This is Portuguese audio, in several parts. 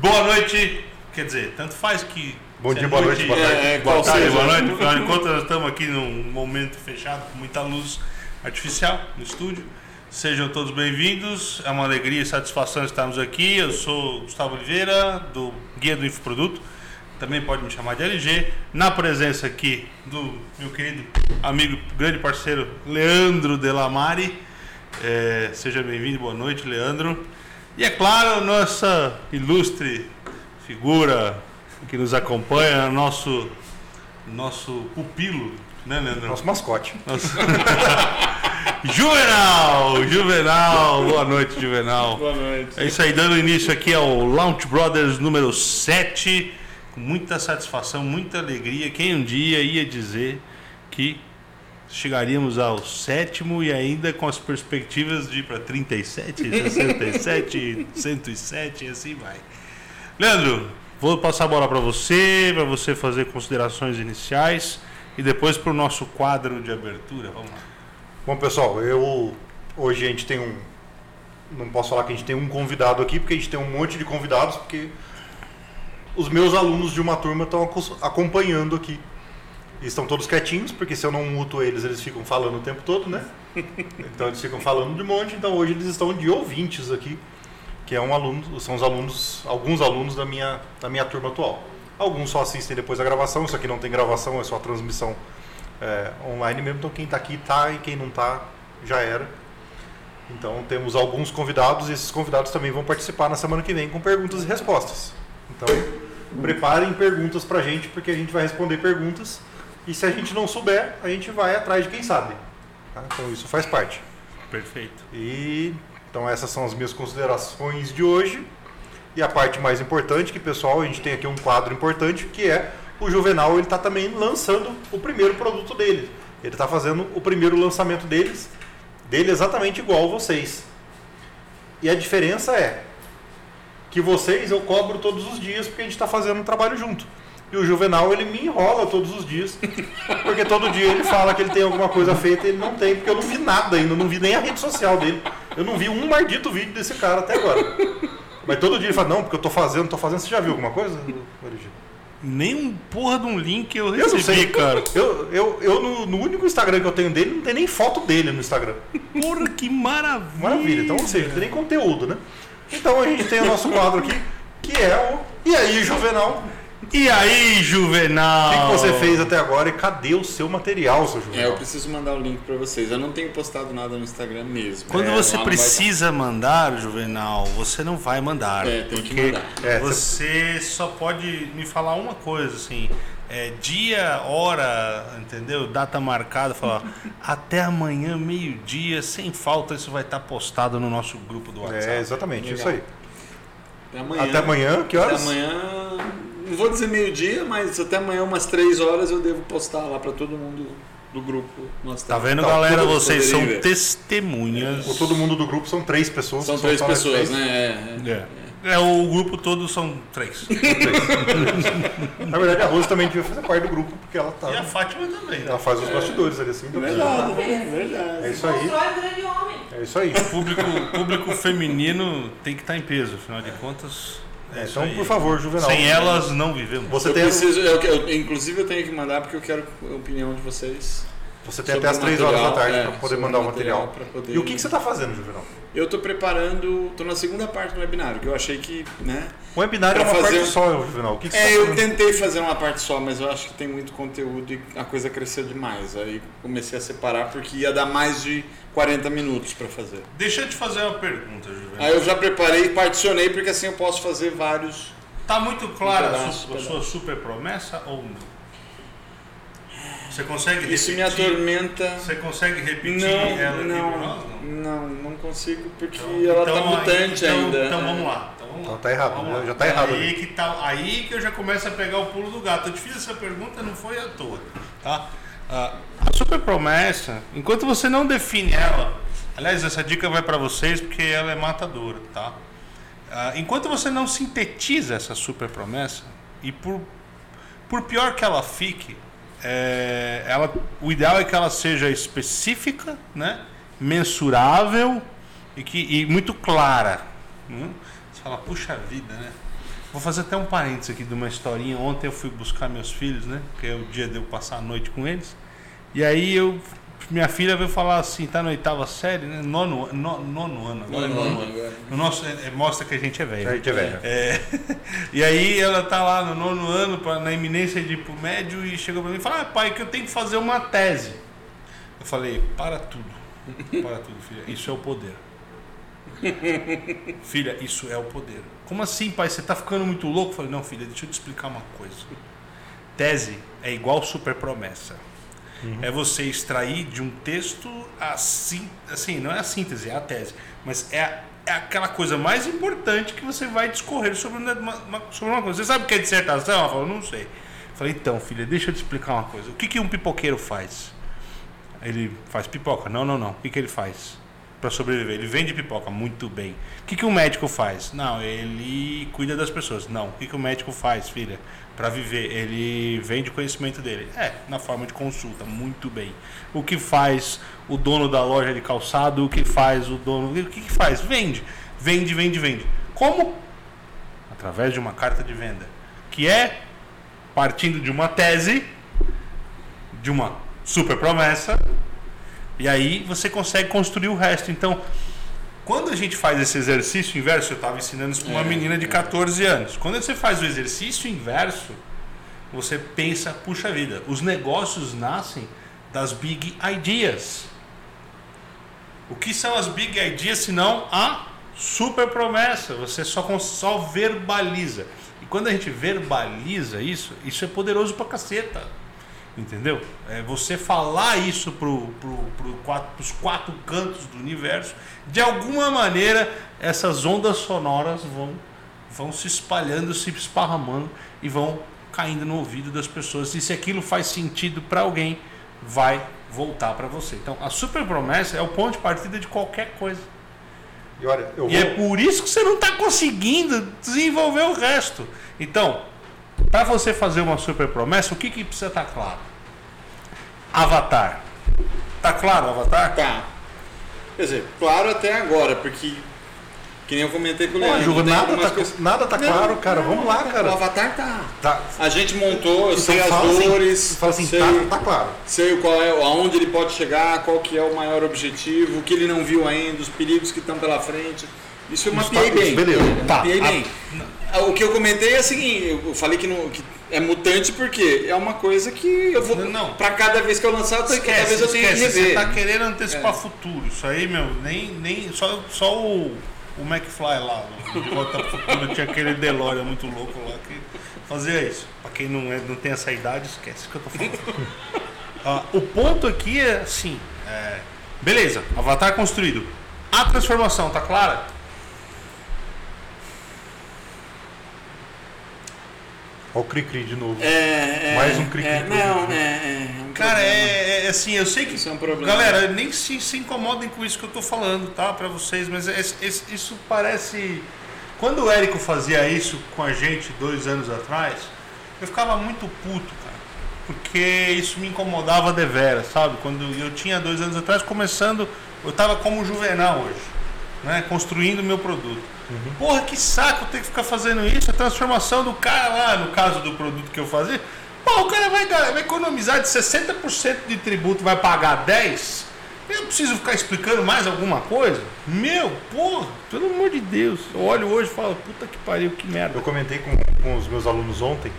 Boa noite, quer dizer, tanto faz que. Bom dia, é boa noite, boa tarde. É, Boa tarde, boa noite. Afinal de contas, nós estamos aqui num momento fechado, com muita luz artificial no estúdio. Sejam todos bem-vindos. É uma alegria e satisfação estarmos aqui. Eu sou Gustavo Oliveira, do Guia do Infoproduto. Também pode me chamar de LG. Na presença aqui do meu querido amigo, grande parceiro Leandro Delamare. É, seja bem-vindo, boa noite, Leandro. E é claro, nossa ilustre figura que nos acompanha, nosso, nosso pupilo, né, Leandro? Nosso mascote. Nosso- Juvenal! Juvenal! Boa noite, Juvenal. Boa noite. É isso aí, dando início aqui ao Launch Brothers número 7, com muita satisfação, muita alegria. Quem um dia ia dizer que chegaríamos ao sétimo e ainda com as perspectivas de ir para 37, 67, 107 e assim vai. Leandro, vou passar a bola para você, para você fazer considerações iniciais e depois para o nosso quadro de abertura. Vamos lá. Bom, pessoal, eu hoje a gente tem um não posso falar que a gente tem um convidado aqui, porque a gente tem um monte de convidados, porque os meus alunos de uma turma estão acompanhando aqui. E estão todos quietinhos, porque se eu não muto eles, eles ficam falando o tempo todo, né? Então eles ficam falando de monte, então hoje eles estão de ouvintes aqui, que é um aluno, são os alunos, alguns alunos da minha, da minha turma atual. Alguns só assistem depois a gravação, isso aqui não tem gravação, é só transmissão é, online mesmo, então quem está aqui está e quem não está já era. Então temos alguns convidados e esses convidados também vão participar na semana que vem com perguntas e respostas. Então preparem perguntas pra gente, porque a gente vai responder perguntas e se a gente não souber, a gente vai atrás de quem sabe. tá? Então isso faz parte. Perfeito. E então essas são as minhas considerações de hoje. E a parte mais importante, que pessoal, a gente tem aqui um quadro importante, que é o Juvenal, ele está também lançando o primeiro produto dele. Ele está fazendo o primeiro lançamento deles, dele exatamente igual vocês. E a diferença é que vocês eu cobro todos os dias porque a gente está fazendo um trabalho junto. E o Juvenal ele me enrola todos os dias, porque todo dia ele fala que ele tem alguma coisa feita e ele não tem, porque eu não vi nada ainda, eu não vi nem a rede social dele. Eu não vi um maldito vídeo desse cara até agora. Mas todo dia ele fala, não, porque eu tô fazendo, tô fazendo. Você já viu alguma coisa, Origi? Nem um porra de um link eu Eu recebi, não sei, cara. Eu, eu, eu no, no único Instagram que eu tenho dele, não tem nem foto dele no Instagram. Porra, que maravilha. Maravilha. Então, ou seja, não tem nem conteúdo, né? Então a gente tem o nosso quadro aqui, que é o E aí, Juvenal? E aí, O Juvenal? que, que você fez até agora e cadê o seu material, seu É, eu Juvenal? preciso mandar o link pra vocês. Eu não tenho postado nada no Instagram mesmo. Quando É, você não vai- precisa mandar, Juvenal, você não vai mandar. É, tem que porque mandar. É, você só pode me falar uma coisa, assim. É, dia, hora, entendeu? Data marcada, falar até amanhã, meio-dia, sem falta, isso vai estar postado no nosso grupo do WhatsApp. É, exatamente, Legal. isso aí. Até amanhã. Até amanhã, que horas? Até amanhã. Não vou dizer meio-dia, mas até amanhã, umas três horas, eu devo postar lá pra todo mundo do grupo. Nós Tá vendo, Tá, galera? Vocês são ver. testemunhas. O todo mundo do grupo são três pessoas. São três pessoas, três. né? É, é. É. É, o grupo todo são três. Na verdade, a Rose também devia fazer parte do grupo, porque ela tá. E a Fátima também. né? Ela faz os bastidores ali assim. Verdade, verdade. É isso aí. Constrói grande homem. É isso aí. O público, público feminino tem que estar em peso, afinal de contas. É Então, aí. por favor, Juvenal. Sem elas não vivemos. Você Eu tem, preciso, eu- eu- inclusive eu tenho que mandar porque eu quero a opinião de vocês. Você tem até as o 3 horas da tarde é, para poder mandar o material material. poder- E o que, que você está fazendo, Juvenal? Eu estou preparando, estou na segunda parte do webinário, que eu achei que, né? O webinar é uma fazer parte só, Juvenal. O que, que você É, tá eu tentei fazer uma parte só, mas eu acho que tem muito conteúdo e a coisa cresceu demais. Aí comecei a separar porque ia dar mais de 40 minutos para fazer. Deixa eu te fazer uma pergunta, Juvenal. Aí eu já preparei e particionei porque assim eu posso fazer vários. Tá muito clara Um a, sua super promessa ou não? Você consegue Isso me repetir? atormenta. Você consegue repetir Não, ela aqui não, nós? Não. não, não consigo porque Então- ela tá então, mutante então, ainda. Então vamos lá. Então, vamos Então tá errado, Vamos né? Já tá errado Aí que, tá, aí que eu já começo a pegar o pulo do gato. Eu te fiz essa pergunta, não foi à toa. Tá? Ah, a super promessa, enquanto você não define ela, aliás, essa dica vai para vocês porque ela é matadora, tá? Ah, enquanto você não sintetiza essa super promessa, e por, por pior que ela fique, é, ela, o ideal é que ela seja específica, né? mensurável e, que, e muito clara. né? Você fala, puxa vida, né? Vou fazer até um parênteses aqui de uma historinha. Ontem eu fui buscar meus filhos, né? Que é o dia de eu passar a noite com eles. E aí eu. Minha filha veio falar assim, tá na oitava série, né? Nono, no, nono ano. Agora é nono ano. O nosso, é- é- mostra que a gente é velho. A gente é velho. É, e aí ela tá lá no nono ano, pra- na iminência de ir pro médio, e chegou pra mim e falou, ah, pai, que eu tenho que fazer uma tese. Eu falei, para tudo. Para tudo, filha. Isso é o poder. filha, isso é o poder. Como assim, pai? Você tá ficando muito louco? Eu falei, não, filha, deixa eu te explicar uma coisa. Tese é igual super promessa. É você extrair de um texto a sim, assim, não é a síntese, é a tese, mas é, a- é aquela coisa mais importante que você vai discorrer sobre uma, uma- sobre uma coisa. Você sabe o que é dissertação? Ela falou, não sei. Eu falei, então, filha, deixa eu te explicar uma coisa. O que, que um pipoqueiro faz? Ele faz pipoca? Não, não, não. O que, que ele faz para sobreviver? Ele vende pipoca, muito bem. O que, que um médico faz? Não, ele cuida das pessoas. Não. O que, que o médico faz, filha? Para viver, ele vende conhecimento dele. É, na forma de consulta, muito bem. O que faz o dono da loja de calçado? O que faz o dono. O que, que faz? Vende. Vende, vende, vende. Como? Através de uma carta de venda. Que é partindo de uma tese de uma super promessa e aí você consegue construir o resto. Então, quando a gente faz esse exercício inverso, eu estava ensinando isso para uma É, menina de é. 14 anos. Quando você faz o exercício inverso, você pensa, puxa vida, os negócios nascem das big ideas. O que são as big ideas se não a super promessa? Você só, só verbaliza. E quando a gente verbaliza isso, isso é poderoso pra caceta. Entendeu? É você falar isso pro, pro, pro quatro, pros quatro cantos do universo. De alguma maneira, essas ondas sonoras vão, vão se espalhando, se esparramando e vão caindo no ouvido das pessoas. E se aquilo faz sentido para alguém, vai voltar para você. Então, a super promessa é o ponto de partida de qualquer coisa. E olha, eu E vou. é por isso que você não está conseguindo desenvolver o resto. Então, para você fazer uma super promessa, o que, que precisa estar claro? Avatar. Tá claro o Avatar? Tá. Quer dizer, claro até agora, porque. Que nem eu comentei com o Leandro. Ju, nada tá, coisas- nada tá Não, claro, cara. não, Vamos lá, O cara. Avatar tá. Tá. A gente montou, eu sei as assim, dores, fala assim, sei, tá, tá claro. sei qual é, aonde ele pode chegar, qual que é o maior objetivo, o que ele não viu ainda, os perigos que estão pela frente. Isso eu mapeei tá- bem. beleza. Tá. Mapeei bem. Ah, O que eu comentei é o seguinte, eu falei que, não, que é mutante porque é uma coisa que eu vou. Não. Pra cada vez que eu lançar, eu tenho- cada Esquece, vez eu tenho que esquece. Você rever. tá querendo antecipar É. futuro. Isso aí, meu, nem, nem só, só o, o McFly lá, no de Volta pro Futuro, tinha aquele DeLorean muito louco lá que fazia isso. Pra quem não, é, não tem essa idade, esquece o que eu tô falando. Ah, o ponto aqui é assim, é, beleza, avatar construído. A transformação, tá clara? Olha o Cri-Cri de novo. É, é, Mais um cri-cri é, Não, vídeo. é, é, é um Cara, é, é assim, eu sei que. Isso é um problema. Galera, nem se, se incomodem com isso que eu tô falando, tá? Pra vocês, mas é- é- isso parece. Quando o Érico fazia isso com a gente dois anos atrás, eu ficava muito puto, cara. Porque isso me incomodava deveras, sabe? Quando eu tinha dois anos atrás, começando, eu tava como Juvenal hoje, né? Construindo o meu produto. Porra, que saco ter que ficar fazendo isso, a transformação do cara lá, no caso do produto que eu fazia. Pô, o cara vai, vai economizar de 60% de tributo, vai pagar 10%. Eu preciso ficar explicando mais alguma coisa? Meu, porra, pelo amor de Deus. Eu olho hoje e falo, puta que pariu, que merda. Eu comentei com, com os meus alunos ontem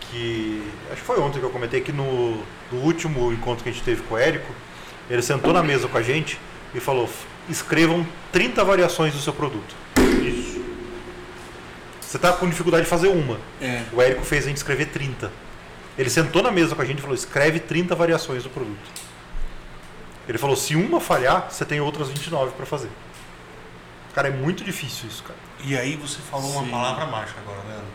que. Acho que foi ontem que eu comentei que no, no último encontro que a gente teve com o Érico, ele sentou na mesa com a gente e falou: escrevam 30 variações do seu produto. Isso. Você tá com dificuldade de fazer uma. É. O Érico fez a gente escrever 30. Ele sentou na mesa com a gente e falou: escreve 30 variações do produto. Ele falou: se uma falhar, você tem outras 29 para fazer. Cara, é muito difícil isso, cara. E aí você falou uma Sim. palavra mágica agora, Leandro.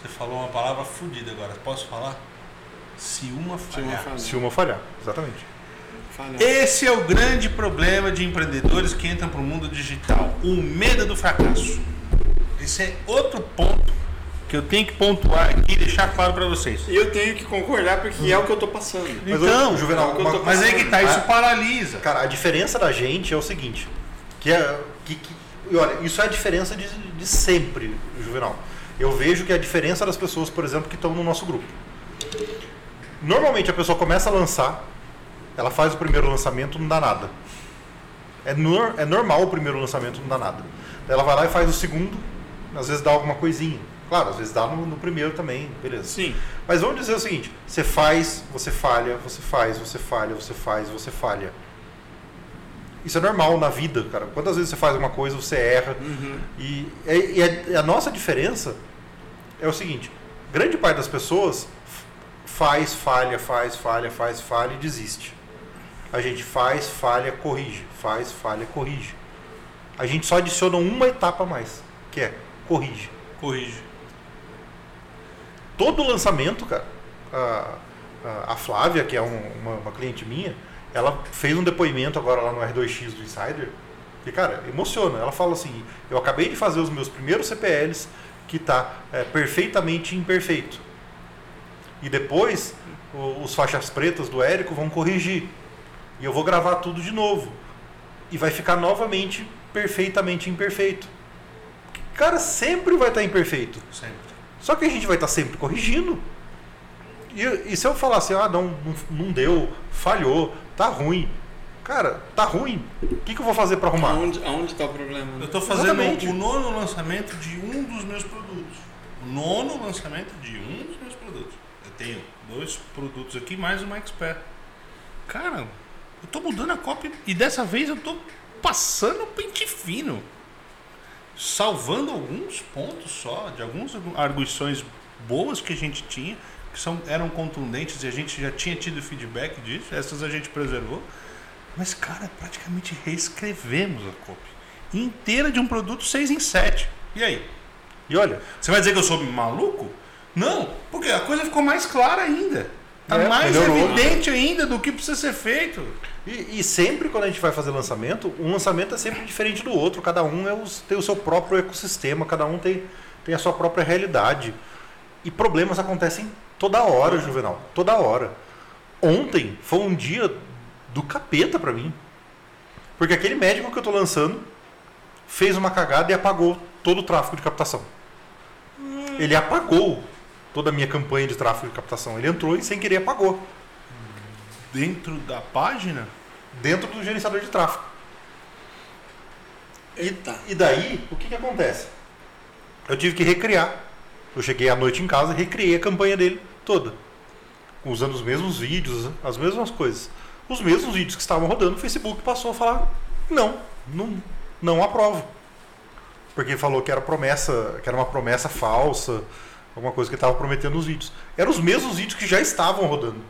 Você falou uma palavra fodida agora. Posso falar? Se uma uma falhar. Se uma falhar, exatamente. Falhar. Esse é o grande problema de empreendedores que entram para o mundo digital. O medo do fracasso. Esse é outro ponto que eu tenho que pontuar aqui e deixar claro para vocês. E eu tenho que concordar porque é o que eu tô passando. Mas, Então, Juvenal, é uma- Mas aí que tá, isso Ah. paralisa. Cara, a diferença da gente é o seguinte, que é que, que- e olha, isso é a diferença de, de sempre, Juvenal. Eu vejo que a diferença das pessoas, por exemplo, que estão no nosso grupo. Normalmente a pessoa começa a lançar, ela faz o primeiro lançamento, não dá nada. É, nor- é normal o primeiro lançamento, não dá nada. Daí ela vai lá e faz o segundo, às vezes dá alguma coisinha. Claro, às vezes dá no, no primeiro também, beleza. Sim. Mas vamos dizer o seguinte: você faz, você falha, você faz, você falha, você faz, você falha. Isso é normal na vida, cara. Quantas vezes você faz uma coisa, você erra. E, e- e a, a nossa diferença é o seguinte: grande parte das pessoas faz, falha, faz, falha, faz, falha e desiste. A gente faz, falha, corrige. Faz, falha, corrige. A gente só adiciona uma etapa a mais, que é corrige Corrige. todo lançamento, cara, a, a- Flávia, que é um- uma, uma cliente minha, ela fez um depoimento agora lá no R2X do Insider, que, cara, emociona. Ela fala assim, eu acabei de fazer os meus primeiros CPLs, que tá é, perfeitamente imperfeito. E depois, os faixas pretas do Érico vão corrigir. E eu vou gravar tudo de novo. E vai ficar novamente perfeitamente imperfeito. Cara, sempre vai estar imperfeito. Sempre. Só que a gente vai estar sempre corrigindo. E, e se eu falar assim, ah, não, não, não deu, falhou, tá ruim. Cara, tá ruim. O que, que eu vou fazer para arrumar? Aonde, aonde tá o problema? Eu né? estou fazendo Exatamente. o nono lançamento de um dos meus produtos. O nono lançamento de um dos meus produtos. Eu tenho dois produtos aqui, mais uma Expert. Cara, eu estou mudando a cópia e dessa vez eu estou passando o pente fino. Salvando alguns pontos só, de algumas arguições boas que a gente tinha, que são, eram contundentes e a gente já tinha tido feedback disso, essas a gente preservou. Mas, cara, praticamente reescrevemos a cópia inteira de um produto 6 em 7. E aí? E olha, Você vai dizer que eu sou maluco? Não, porque a coisa ficou mais clara ainda. Tá É, mais melhorou. evidente ainda do que precisa ser feito. E, e sempre quando a gente vai fazer lançamento, um lançamento é sempre diferente do outro. Cada um é os- tem o seu próprio ecossistema, cada um tem, tem a sua própria realidade. E problemas acontecem toda hora, Juvenal. Toda hora. Ontem foi um dia do capeta pra mim. Porque aquele médico que eu tô lançando fez uma cagada e apagou todo o tráfego de captação. Ele apagou toda a minha campanha de tráfego de captação. Ele entrou e sem querer apagou. Dentro da página, Dentro do gerenciador de tráfego. Eita. E daí, o que, que acontece? Eu tive que recriar. Eu cheguei à noite em casa e recriei a campanha dele toda. Usando os mesmos vídeos, as mesmas coisas. Os mesmos vídeos que estavam rodando, o Facebook passou a falar: não, não, não aprovo. Porque falou que era promessa, que era uma promessa falsa, alguma coisa que estava prometendo nos vídeos. Eram os mesmos vídeos que já estavam rodando.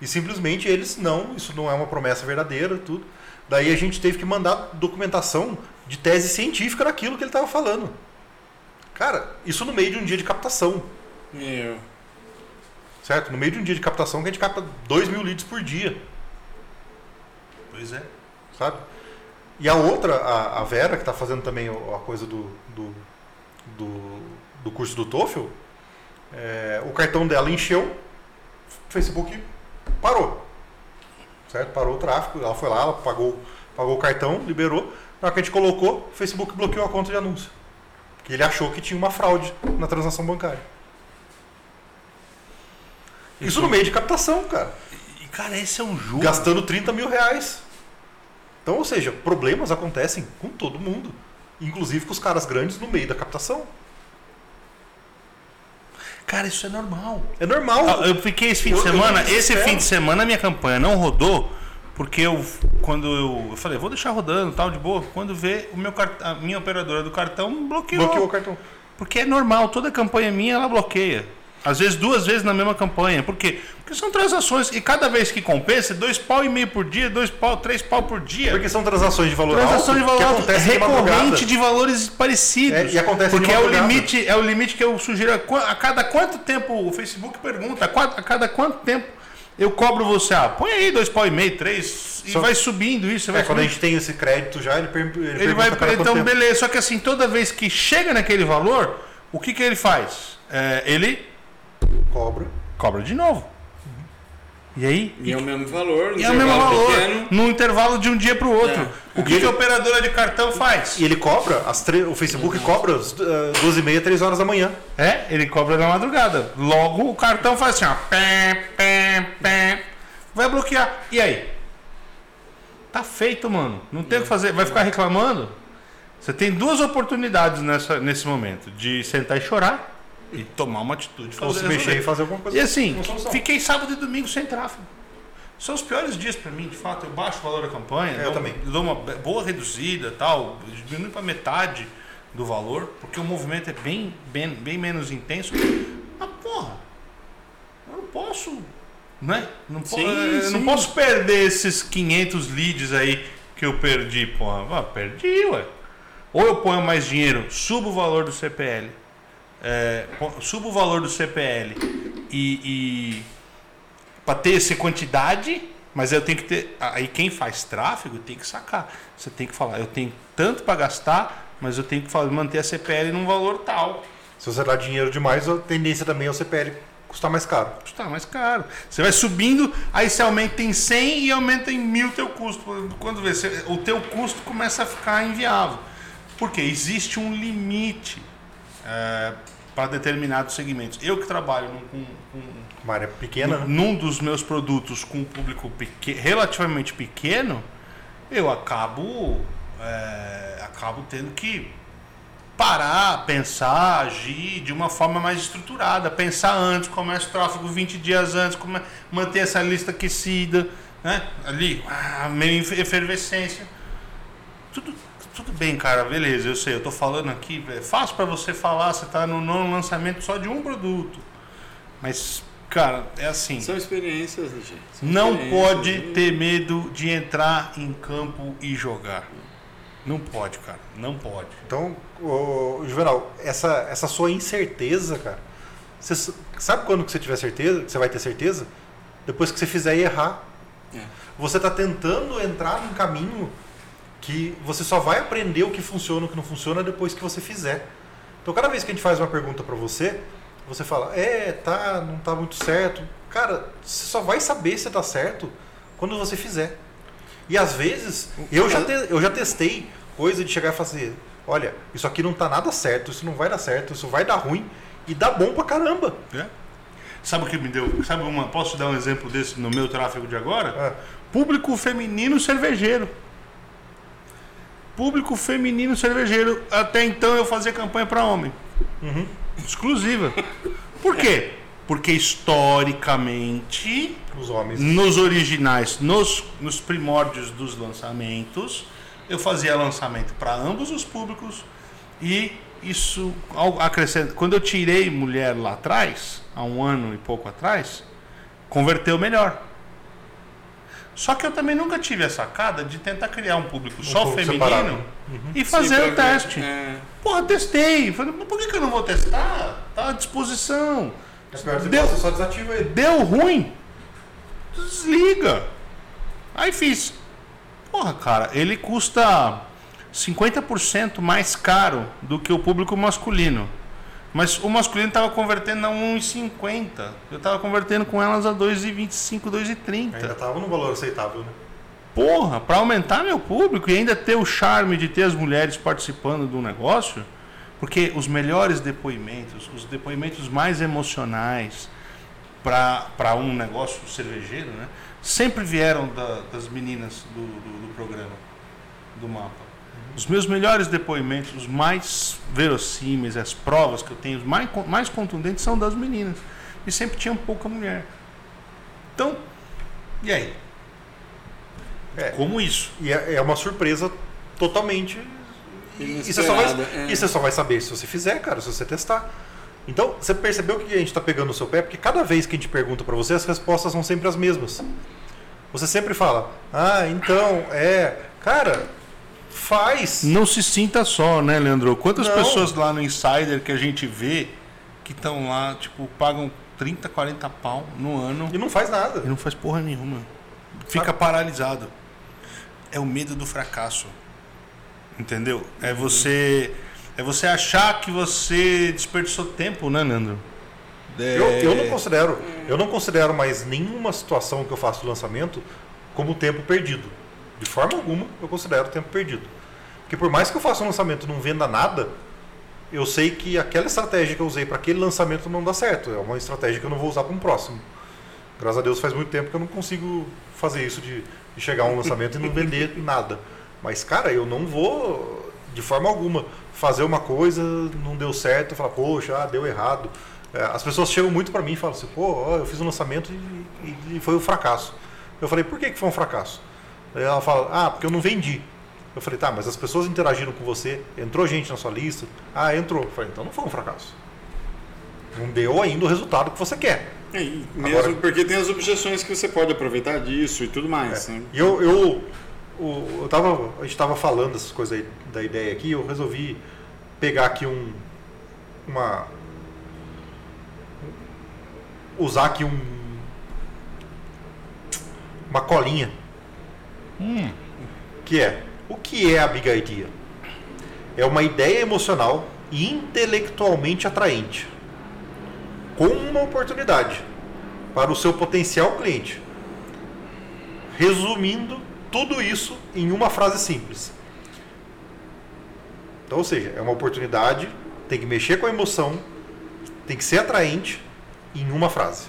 E simplesmente eles, não, isso não é uma promessa verdadeira, tudo. Daí a gente teve que mandar documentação de tese científica daquilo que ele estava falando. Cara, isso no meio de um dia de captação, Meu. certo? No meio de um dia de captação que a gente capta 2 mil leads por dia, pois é. sabe? E a outra, a, a Vera, que está fazendo também a coisa do, do, do, do curso do TOEFL, é, o cartão dela encheu, o Facebook parou. Certo? Parou o tráfego, ela foi lá, ela pagou, pagou o cartão, liberou. Na hora que a gente colocou, o Facebook bloqueou a conta de anúncio. Porque ele achou que tinha uma fraude na transação bancária. Isso no meio de captação, cara. E, cara, esse é um jogo. Gastando 30 mil reais. Então, ou seja, problemas acontecem com todo mundo. Inclusive com os caras grandes no meio da captação. Cara, isso é normal. É normal. Eu fiquei esse fim de semana, esse fim de semana a minha campanha não rodou, porque eu quando eu, eu falei, vou deixar rodando, tal de boa. Quando vê o meu cart- a minha operadora do cartão bloqueou. Bloqueou o cartão. Porque é normal, toda campanha minha ela bloqueia. Às vezes duas vezes na mesma campanha. Por quê? Porque são transações e cada vez que compensa, dois pau e meio por dia, dois pau, três pau por dia. Porque são transações de valor Transação de alto valor que alto acontecem de recorrente madrugada. de valores parecidos. É, e acontece de porque é o limite, é o limite que eu sugiro. A A cada quanto tempo o Facebook pergunta, a a cada quanto tempo eu cobro você? Ah, põe aí dois pau e meio, três, e Só- vai subindo isso. vai É, quando a gente tem esse crédito já, ele, per ele, Ele vai. Então, tempo. beleza. Só que assim, toda vez que chega naquele valor, o que, que ele faz? É, ele Cobra. cobra de novo. E aí? E é o mesmo valor, E é o mesmo intervalo valor, pequeno. num intervalo de um dia para o outro. É. O que, que a operadora de cartão faz? E ele cobra, as tre- o Facebook cobra às uh, 12h30, 3 horas da manhã. É, ele cobra na madrugada. Logo o cartão faz assim, ó. Pé, pé, pé. Vai bloquear. E aí? Tá feito, mano. Não tem o que fazer. Vai ficar reclamando? Você tem duas oportunidades nessa, nesse momento: de sentar e chorar e tomar uma atitude. Ou se mexer e fazer alguma coisa. E assim, fiquei sábado e domingo sem tráfego. São os piores dias pra mim, de fato. Eu baixo o valor da campanha, É, eu dou, também. dou uma boa reduzida tal, diminui pra metade do valor, porque o movimento é bem, bem, bem menos intenso. Mas porra, eu não posso, né? Não, po- Sim, não sim. posso perder esses 500 leads aí que eu perdi, porra. Ah, perdi, ué. Ou eu ponho mais dinheiro, subo o valor do CPL, é, subo o valor do CPL e, e para ter essa quantidade, mas eu tenho que ter. Aí quem faz tráfego tem que sacar. Você tem que falar, eu tenho tanto para gastar, mas eu tenho que manter a CPL num valor tal. Se você dá dinheiro demais, a tendência também é o CPL custar mais caro. Custa mais caro. Você vai subindo, aí você aumenta em 100 e aumenta em mil o teu custo. Quando vê, você- o teu custo começa a ficar inviável. Porque existe um limite para determinados segmentos. Eu que trabalho num- com, com Uma área pequena, né? num dos meus produtos com um público relativamente pequeno, eu acabo, é, acabo tendo que parar, pensar, agir de uma forma mais estruturada. Pensar antes, começa o tráfego 20 dias antes, come- manter essa lista aquecida, né? ali, ah, meio efervescência. Tudo, tudo bem, cara, beleza, eu sei, eu tô falando aqui, é fácil para você falar, você tá no nono lançamento só de um produto. Mas, cara, é assim. São experiências, gente. São Não experiências pode e- ter medo de entrar em campo e jogar. Não pode, cara. Não pode. Então, ô, Juvenal, essa, essa sua incerteza, cara, você sabe quando que você tiver certeza, que você vai ter certeza? Depois que você fizer e errar. É. Você está tentando entrar num caminho que você só vai aprender o que funciona e o que não funciona depois que você fizer. Então, cada vez que a gente faz uma pergunta para você, você fala, é, tá, não tá muito certo. Cara, você só vai saber se tá certo quando você fizer. E às vezes, eu já, te- eu já testei coisa de chegar e fazer, olha, isso aqui não tá nada certo, isso não vai dar certo, isso vai dar ruim e dá bom pra caramba. É? Sabe o que me deu? Sabe uma. Posso dar um exemplo desse no meu tráfego de agora? É. Público feminino cervejeiro. Público feminino cervejeiro. Até então eu fazia campanha para homem. Uhum. Exclusiva. Por quê? Porque historicamente Os homens. nos originais, nos, nos primórdios dos lançamentos, eu fazia lançamento para ambos os públicos e isso ao acrescenta. Quando eu tirei mulher lá atrás, há um ano e pouco atrás, converteu melhor. Só que eu também nunca tive a sacada de tentar criar um público só público feminino separado. e fazer Sim, o teste. é. Porra, testei. Falei, mas por que, que eu não vou testar? Tá à disposição. Deu, Você só desativa ele. Deu ruim. Desliga. Aí fiz. Porra, cara, ele custa 50% mais caro do que o público masculino. Mas o masculino estava convertendo a 1,50. Eu estava convertendo com elas a 2,25, Ainda 2,30. tava no valor aceitável, né? Porra, para aumentar meu público e ainda ter o charme de ter as mulheres participando do negócio, porque os melhores depoimentos, os depoimentos mais emocionais para um negócio cervejeiro, né, sempre vieram da- das meninas do, do- do programa, do mapa. Os meus melhores depoimentos, os mais verossímeis, as provas que eu tenho, os mais, mais contundentes são das meninas. E sempre tinha pouca mulher. Então, e aí? É. Como isso? E é, é uma surpresa totalmente. E, você só vai, é. e você só vai saber se você fizer, cara, se você testar. Então, você percebeu que a gente está pegando no seu pé? Porque cada vez que a gente pergunta para você, as respostas são sempre as mesmas. Você sempre fala, ah, então, é. Cara, faz. Não se sinta só, né, Leandro? Quantas Não. pessoas lá no Insider que a gente vê que estão lá, tipo, pagam 30, 40 pau no ano E não faz nada. e não faz porra nenhuma. Fica paralisado. É o medo do fracasso. Entendeu? É você é você achar que você desperdiçou tempo, né, Leandro? É, Eu, eu não considero, eu não considero mais nenhuma situação que eu faço lançamento como tempo perdido. De forma alguma eu considero tempo perdido. Porque por mais que eu faça um lançamento e não venda nada, eu sei que aquela estratégia que eu usei para aquele lançamento não dá certo. É uma estratégia que eu não vou usar para um próximo. Graças a Deus faz muito tempo que eu não consigo fazer isso de, de chegar a um lançamento e não vender nada. Mas, cara, eu não vou, de forma alguma, fazer uma coisa, não deu certo, e falar, poxa, ah, deu errado. É, as pessoas chegam muito para mim e falam assim, pô, eu fiz um lançamento e, e- e foi um fracasso. Eu falei, por que, que foi um fracasso? Aí ela fala, ah, porque eu não vendi. Eu falei, tá, mas as pessoas interagiram com você, entrou gente na sua lista. Ah, entrou. Eu falei, então não foi um fracasso. Não deu ainda o resultado que você quer. É, mesmo Agora- porque tem as objeções que você pode aproveitar disso e tudo mais. né? E eu, eu, o- eu tava, a gente estava falando essas coisas aí da ideia aqui, eu resolvi pegar aqui um, uma, usar aqui um, uma colinha, Hum, que é, o que é a Big Idea? É uma ideia emocional e intelectualmente atraente, com uma oportunidade para o seu potencial cliente. Resumindo tudo isso em uma frase simples. Então, ou seja, é uma oportunidade, tem que mexer com a emoção, tem que ser atraente em uma frase.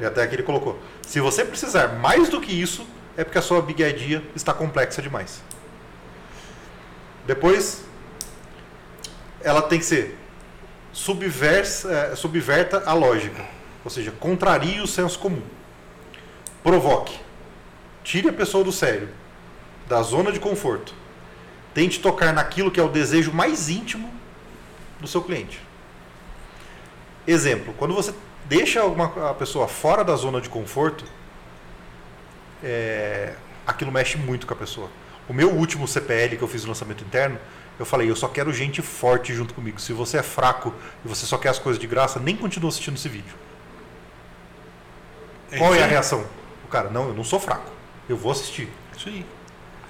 E até aqui ele colocou: se você precisar mais do que isso, é porque a sua Big Idea está complexa demais. Depois, ela tem que ser subversa, eh, subverta a lógica, ou seja, contrarie o senso comum. Provoque. Tire a pessoa do sério, da zona de conforto. Tente tocar naquilo que é o desejo mais íntimo do seu cliente. Exemplo, quando você deixa uma, a pessoa fora da zona de conforto, é, aquilo mexe muito com a pessoa. O meu último CPL que eu fiz no lançamento interno, eu falei, eu só quero gente forte junto comigo. Se você é fraco e você só quer as coisas de graça, nem continua assistindo esse vídeo. Qual é a reação? O cara, não, eu não sou fraco. Eu vou assistir. Isso aí.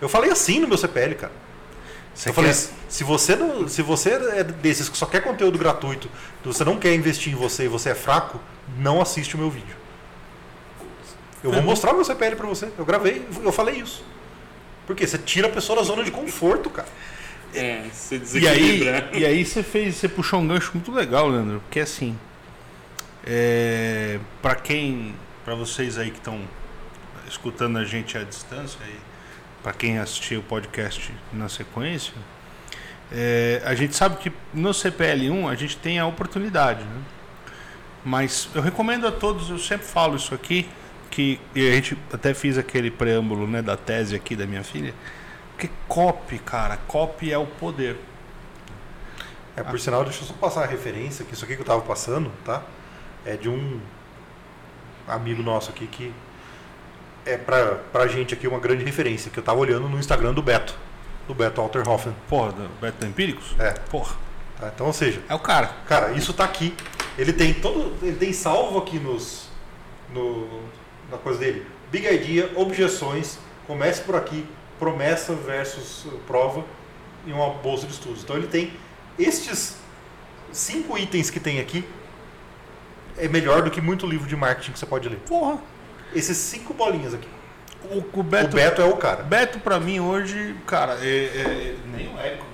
Eu falei assim no meu CPL, cara. Você eu falei, quer- se você não, se você é desses que só quer conteúdo gratuito, você não quer investir em você e você é fraco, não assiste o meu vídeo. Eu vou mostrar o meu CPL pra você. Eu gravei, eu falei isso. Porque você tira a pessoa da zona de conforto, cara. É, se E aí, desequilibra. e aí você fez, você puxou um gancho muito legal, Leandro, porque assim, é, para quem, para vocês aí que estão escutando a gente à distância e para quem assistiu o podcast na sequência, é, a gente sabe que no CPL1 a gente tem a oportunidade, né? Mas eu recomendo a todos, eu sempre falo isso aqui, que e a gente até fiz aquele preâmbulo né, da tese aqui da minha filha, porque copy, cara, copy é o poder. É, por sinal, deixa eu só passar a referência, que isso aqui que eu tava passando, tá? É de um amigo nosso aqui que é pra, pra gente aqui uma grande referência, que eu tava olhando no Instagram do Beto, do Beto Alterhoffen. Porra, do Beto da Empíricos? É. Porra, Tá? Então, ou seja, é o cara. Cara, isso tá aqui. Ele tem todo. Ele tem salvo aqui nos. No, na coisa dele. Big Idea, objeções, comece por aqui, promessa versus uh, prova e uma bolsa de estudos. Então ele tem estes cinco itens que tem aqui. É melhor do que muito livro de marketing que você pode ler. Porra. Esses cinco bolinhas aqui. O, o o Beto, Beto é o cara. Beto pra mim hoje, cara, é, é- nem o Érico.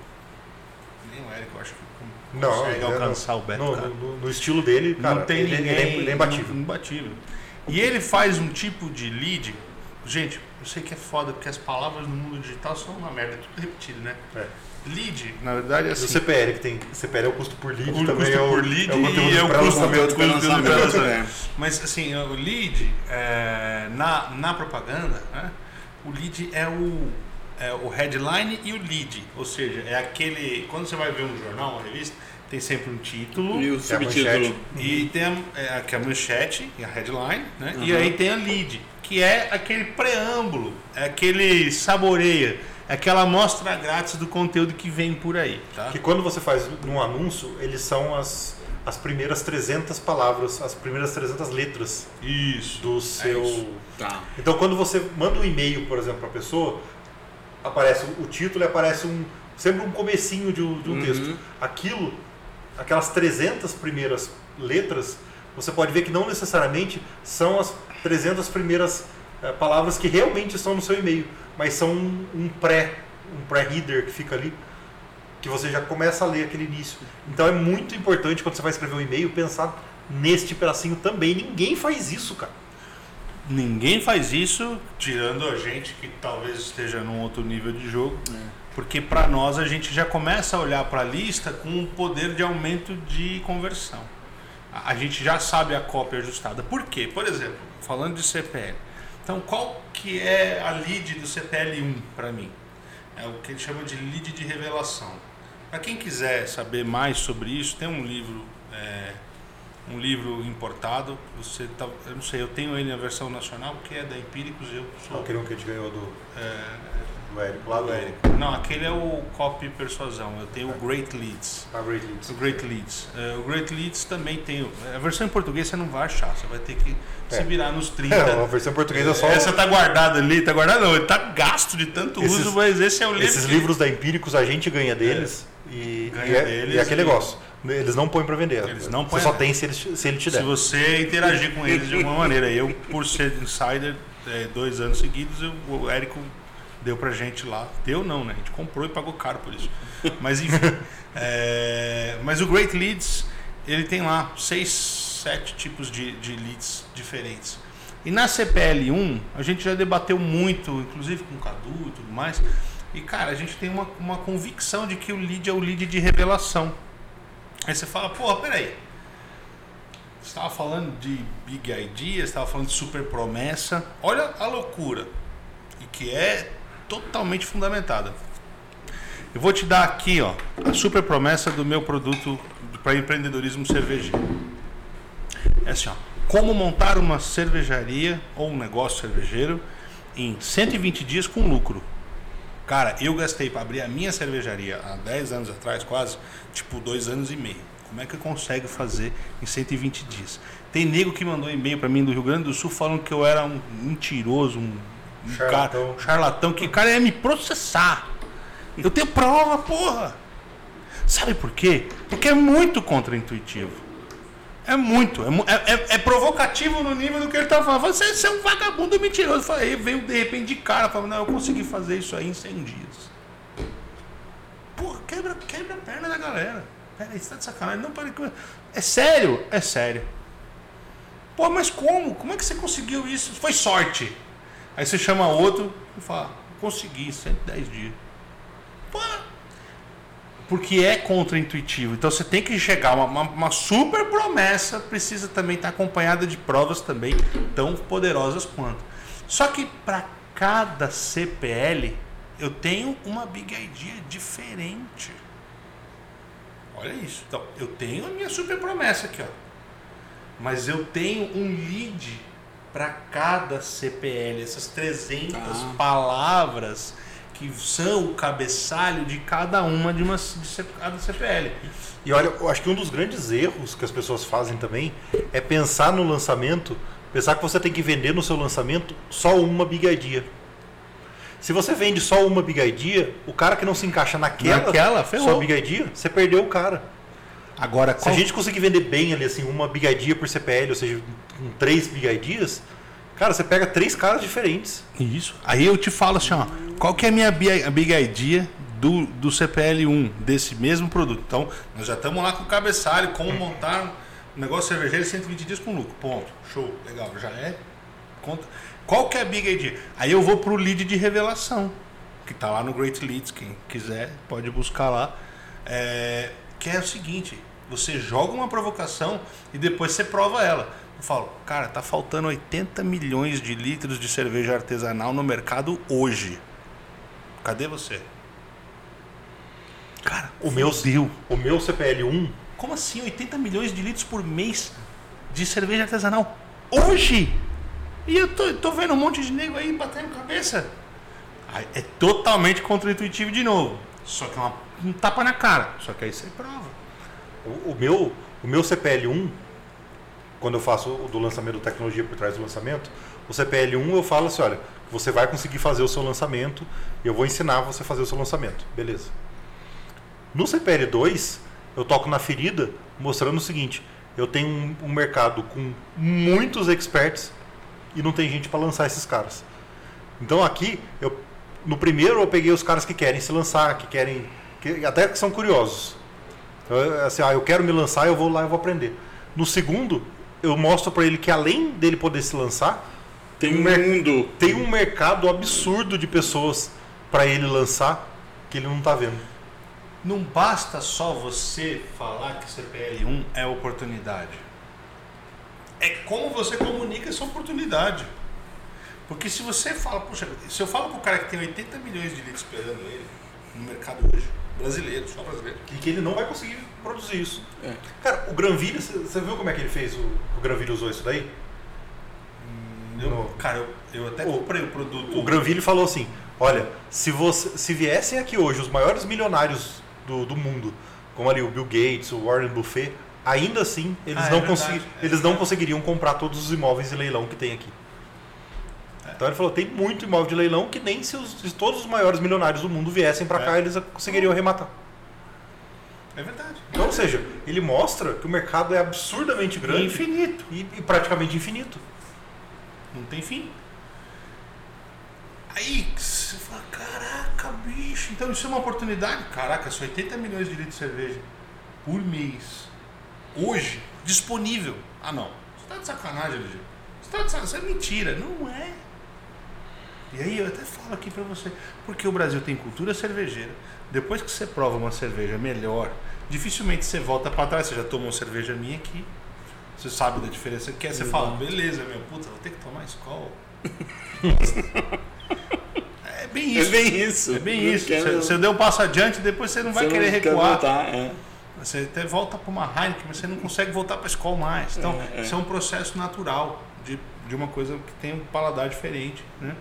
Nem o Érico, acho que Não, consegue é alcançar no, o Beto. no, cara. no- no estilo dele, cara, não tem ele, ninguém. ele é imbatível. Imbatível. E ele faz um tipo de lead. Gente, eu sei que é foda, porque as palavras no mundo digital são uma merda, é tudo repetido, né? É. Lead, na verdade, é assim. o CPL que tem. CPL é o custo por lead, O também custo é o, por lead é o e é o custo pelo conteúdo lançamento, é. Mas assim, o lead é, na, na propaganda, né, o lead é o, é o headline e o lead. Ou seja, é aquele. Quando você vai ver um jornal, uma revista, tem sempre um título. E o é a subtítulo. manchete. E tem a, é, aqui a manchete, e a headline, né? E Uhum. aí tem a lead, que é aquele preâmbulo, é aquele saboreia, é aquela amostra grátis do conteúdo que vem por aí, tá? Que quando você faz num anúncio, eles são as, as primeiras 300 palavras, as primeiras 300 letras Isso. do seu. isso. Tá. então, quando você manda um e-mail, por exemplo, para a pessoa, aparece o título e aparece um sempre um comecinho de um, de um Uhum. texto. Aquilo aquelas 300 primeiras letras, você pode ver que não necessariamente são as 300 primeiras eh, palavras que realmente estão no seu e-mail, mas são um, um pré, um pré-reader que fica ali, que você já começa a ler aquele início. Então é muito importante quando você vai escrever um e-mail pensar neste pedacinho também. Ninguém faz isso, cara. Ninguém faz isso, tirando a gente que talvez esteja num outro nível de jogo. Porque para nós a gente já começa a olhar para a lista com um poder de aumento de conversão. A gente já sabe a cópia ajustada. Por quê? Por exemplo, falando de CPL. Então, qual que é a lead do CPL1 para mim? É o que ele chama de lead de revelação. Para quem quiser saber mais sobre isso, tem um livro, é, um livro importado. Você tá, eu não sei, eu tenho ele na versão nacional, que é da Empíricos. Eu sou Aquele que a gente ganhou do, é, do Érico, lá do Érico. Não, aquele é o Copy Persuasão. Eu tenho o Great Leads. A Great Leads. O Great Leads. É, o Great Leads também tem. o- A versão em português você não vai achar, você vai ter que se É. virar nos 30. É, a versão portuguesa é só. Essa tá guardada ali, tá guardada não, ele tá gasto de tanto Esses- uso, mas esse é o livro. Esses que- livros da Empíricos a gente ganha deles e, Ganha e é, deles e é aquele e- negócio. Eles não põem para vender. Eles não Você põem- só tem se ele, se ele te der. Se você interagir com eles de alguma maneira. Eu, por ser insider é, dois anos seguidos, eu- o Érico deu pra gente lá. Deu não, né? A gente comprou e pagou caro por isso. Mas enfim. é, mas o Great Leads, ele tem lá seis, sete tipos de, de leads diferentes. E na CPL1, a gente já debateu muito, inclusive com o Cadu e tudo mais. E cara, a gente tem uma, uma convicção de que o lead é o lead de revelação. Aí você fala, porra, peraí. Você estava falando de Big Idea, você estava falando de super promessa. Olha a loucura. E que é totalmente fundamentada. Eu vou te dar aqui, ó, a super promessa do meu produto para empreendedorismo cervejeiro. É assim, ó. Como montar uma cervejaria ou um negócio cervejeiro em 120 dias com lucro. Cara, eu gastei para abrir a minha cervejaria há 10 anos atrás, quase, tipo, dois anos e meio. Como é que consegue fazer em 120 dias? Tem nego que mandou e-mail para mim do Rio Grande do Sul falando que eu era um mentiroso, um, um Charlatão. cara, charlatão, que o cara ia me processar. Eu tenho prova, porra. Sabe por quê? Porque é muito contraintuitivo. É muito. É, é- é- é provocativo no nível do que ele tá falando. Você, você é um vagabundo mentiroso. Falei, veio de repente de cara, falando, não, eu consegui fazer isso aí em 100 dias. Porra, quebra, quebra a perna da galera. Peraí, você tá de sacanagem. Não, peraí. é- É sério? É sério. Pô, mas como? Como é que você conseguiu isso? Foi sorte. Aí você chama outro e fala, consegui, 110 dias. Pô, porque é contraintuitivo. Então você tem que chegar uma, uma, uma super promessa precisa também estar acompanhada de provas também tão poderosas quanto. Só que para cada CPL eu tenho uma big idea diferente. Olha isso. Então eu tenho a minha super promessa aqui, ó. Mas eu tenho um lead para cada CPL, essas 300 Ah. palavras que são o cabeçalho de cada uma de uma de cada CPL. E olha, eu acho que um dos grandes erros que as pessoas fazem também é pensar no lançamento, pensar que você tem que vender no seu lançamento só uma big idea. Se você vende só uma big idea, o cara que não se encaixa naquela, Naquela, ferrou. sua big idea, você perdeu o cara. Agora, Se a gente conseguir vender bem ali, assim, uma big idea por CPL, ou seja, com três big ideas, cara, você pega três caras diferentes. Isso. Aí eu te falo assim, ó, qual que é a minha bi- a big idea do, do CPL1, desse mesmo produto? Então, nós já estamos lá com o cabeçalho, como montar um negócio cervejeiro em 120 dias com lucro. Ponto. Show. Legal. Já é. Conta. Qual que é a big idea? Aí eu vou pro lead de revelação, que tá lá no Great Leads, quem quiser pode buscar lá. É, que é o seguinte, você joga uma provocação e depois você prova ela. Eu falo, cara, tá faltando 80 milhões de litros de cerveja artesanal no mercado hoje. Cadê você? Cara, O meu, deu. o meu CPL1, Como assim 80 milhões de litros por mês de cerveja artesanal hoje? E eu tô, tô vendo um monte de nego aí batendo cabeça. É totalmente contraintuitivo de novo. Só que é uma, um tapa na cara. Só que aí você prova. O, meu, o meu CPL1, quando eu faço o do lançamento, da tecnologia por trás do lançamento, o CPL1 eu falo assim, olha, você vai conseguir fazer o seu lançamento, eu vou ensinar você a fazer o seu lançamento. Beleza. No CPL2, eu toco na ferida, mostrando o seguinte: eu tenho um, um mercado com muitos experts e não tem gente para lançar esses caras. Então aqui, eu, no primeiro eu peguei os caras que querem se lançar, que querem, que, até que são curiosos. Assim, ah, eu quero me lançar, eu vou lá e vou aprender. No segundo, eu mostro para ele que além dele poder se lançar, Tem um mundo. tem um mercado absurdo de pessoas para ele lançar que ele não tá vendo. Não basta só você falar que CPL1 é oportunidade. É como você comunica essa oportunidade. Porque se você fala, puxa, se eu falo pro cara que tem 80 milhões de litros esperando ele no mercado hoje, brasileiro, só brasileiro, E que ele não vai conseguir produzir isso. É. Cara, o Granville, você viu como é que ele fez? O, o Granville usou isso daí? eu- No- cara, eu, eu até O- comprei o produto. O Granville falou assim: olha, se, você, se viessem aqui hoje os maiores milionários do, do mundo, como ali o Bill Gates, o Warren Buffett, ainda assim eles, Ah, é não, verdade, consegui- é eles não conseguiriam comprar todos os imóveis de leilão que tem aqui. Então ele falou: tem muito imóvel de leilão que nem se, os- se todos os maiores milionários do mundo viessem para É. cá, eles conseguiriam arrematar. É verdade. Então, ou seja, ele mostra que o mercado é absurdamente grande Infinito. e, e praticamente infinito. Não tem fim. Aí você fala, caraca, bicho, então isso é uma oportunidade. Caraca, são 80 milhões de litros de cerveja por mês. Hoje, disponível. Ah não. Você tá de sacanagem, LG. Você tá de sacanagem. Isso é mentira. Não é. E aí eu até falo aqui pra você, porque o Brasil tem cultura cervejeira. Depois que você prova uma cerveja melhor, dificilmente você volta pra trás. Você já tomou cerveja minha aqui. Você sabe da diferença que é. Você fala, beleza, meu puta, vou ter que tomar escola. é bem É isso. bem isso. É bem isso. Você, você deu um passo adiante, depois você não vai você querer não recuar. voltar, é. Você até volta para uma Heineken, mas você não consegue voltar para a escola mais. Então, É, é. isso é um processo natural de, de uma coisa que tem um paladar diferente. Né?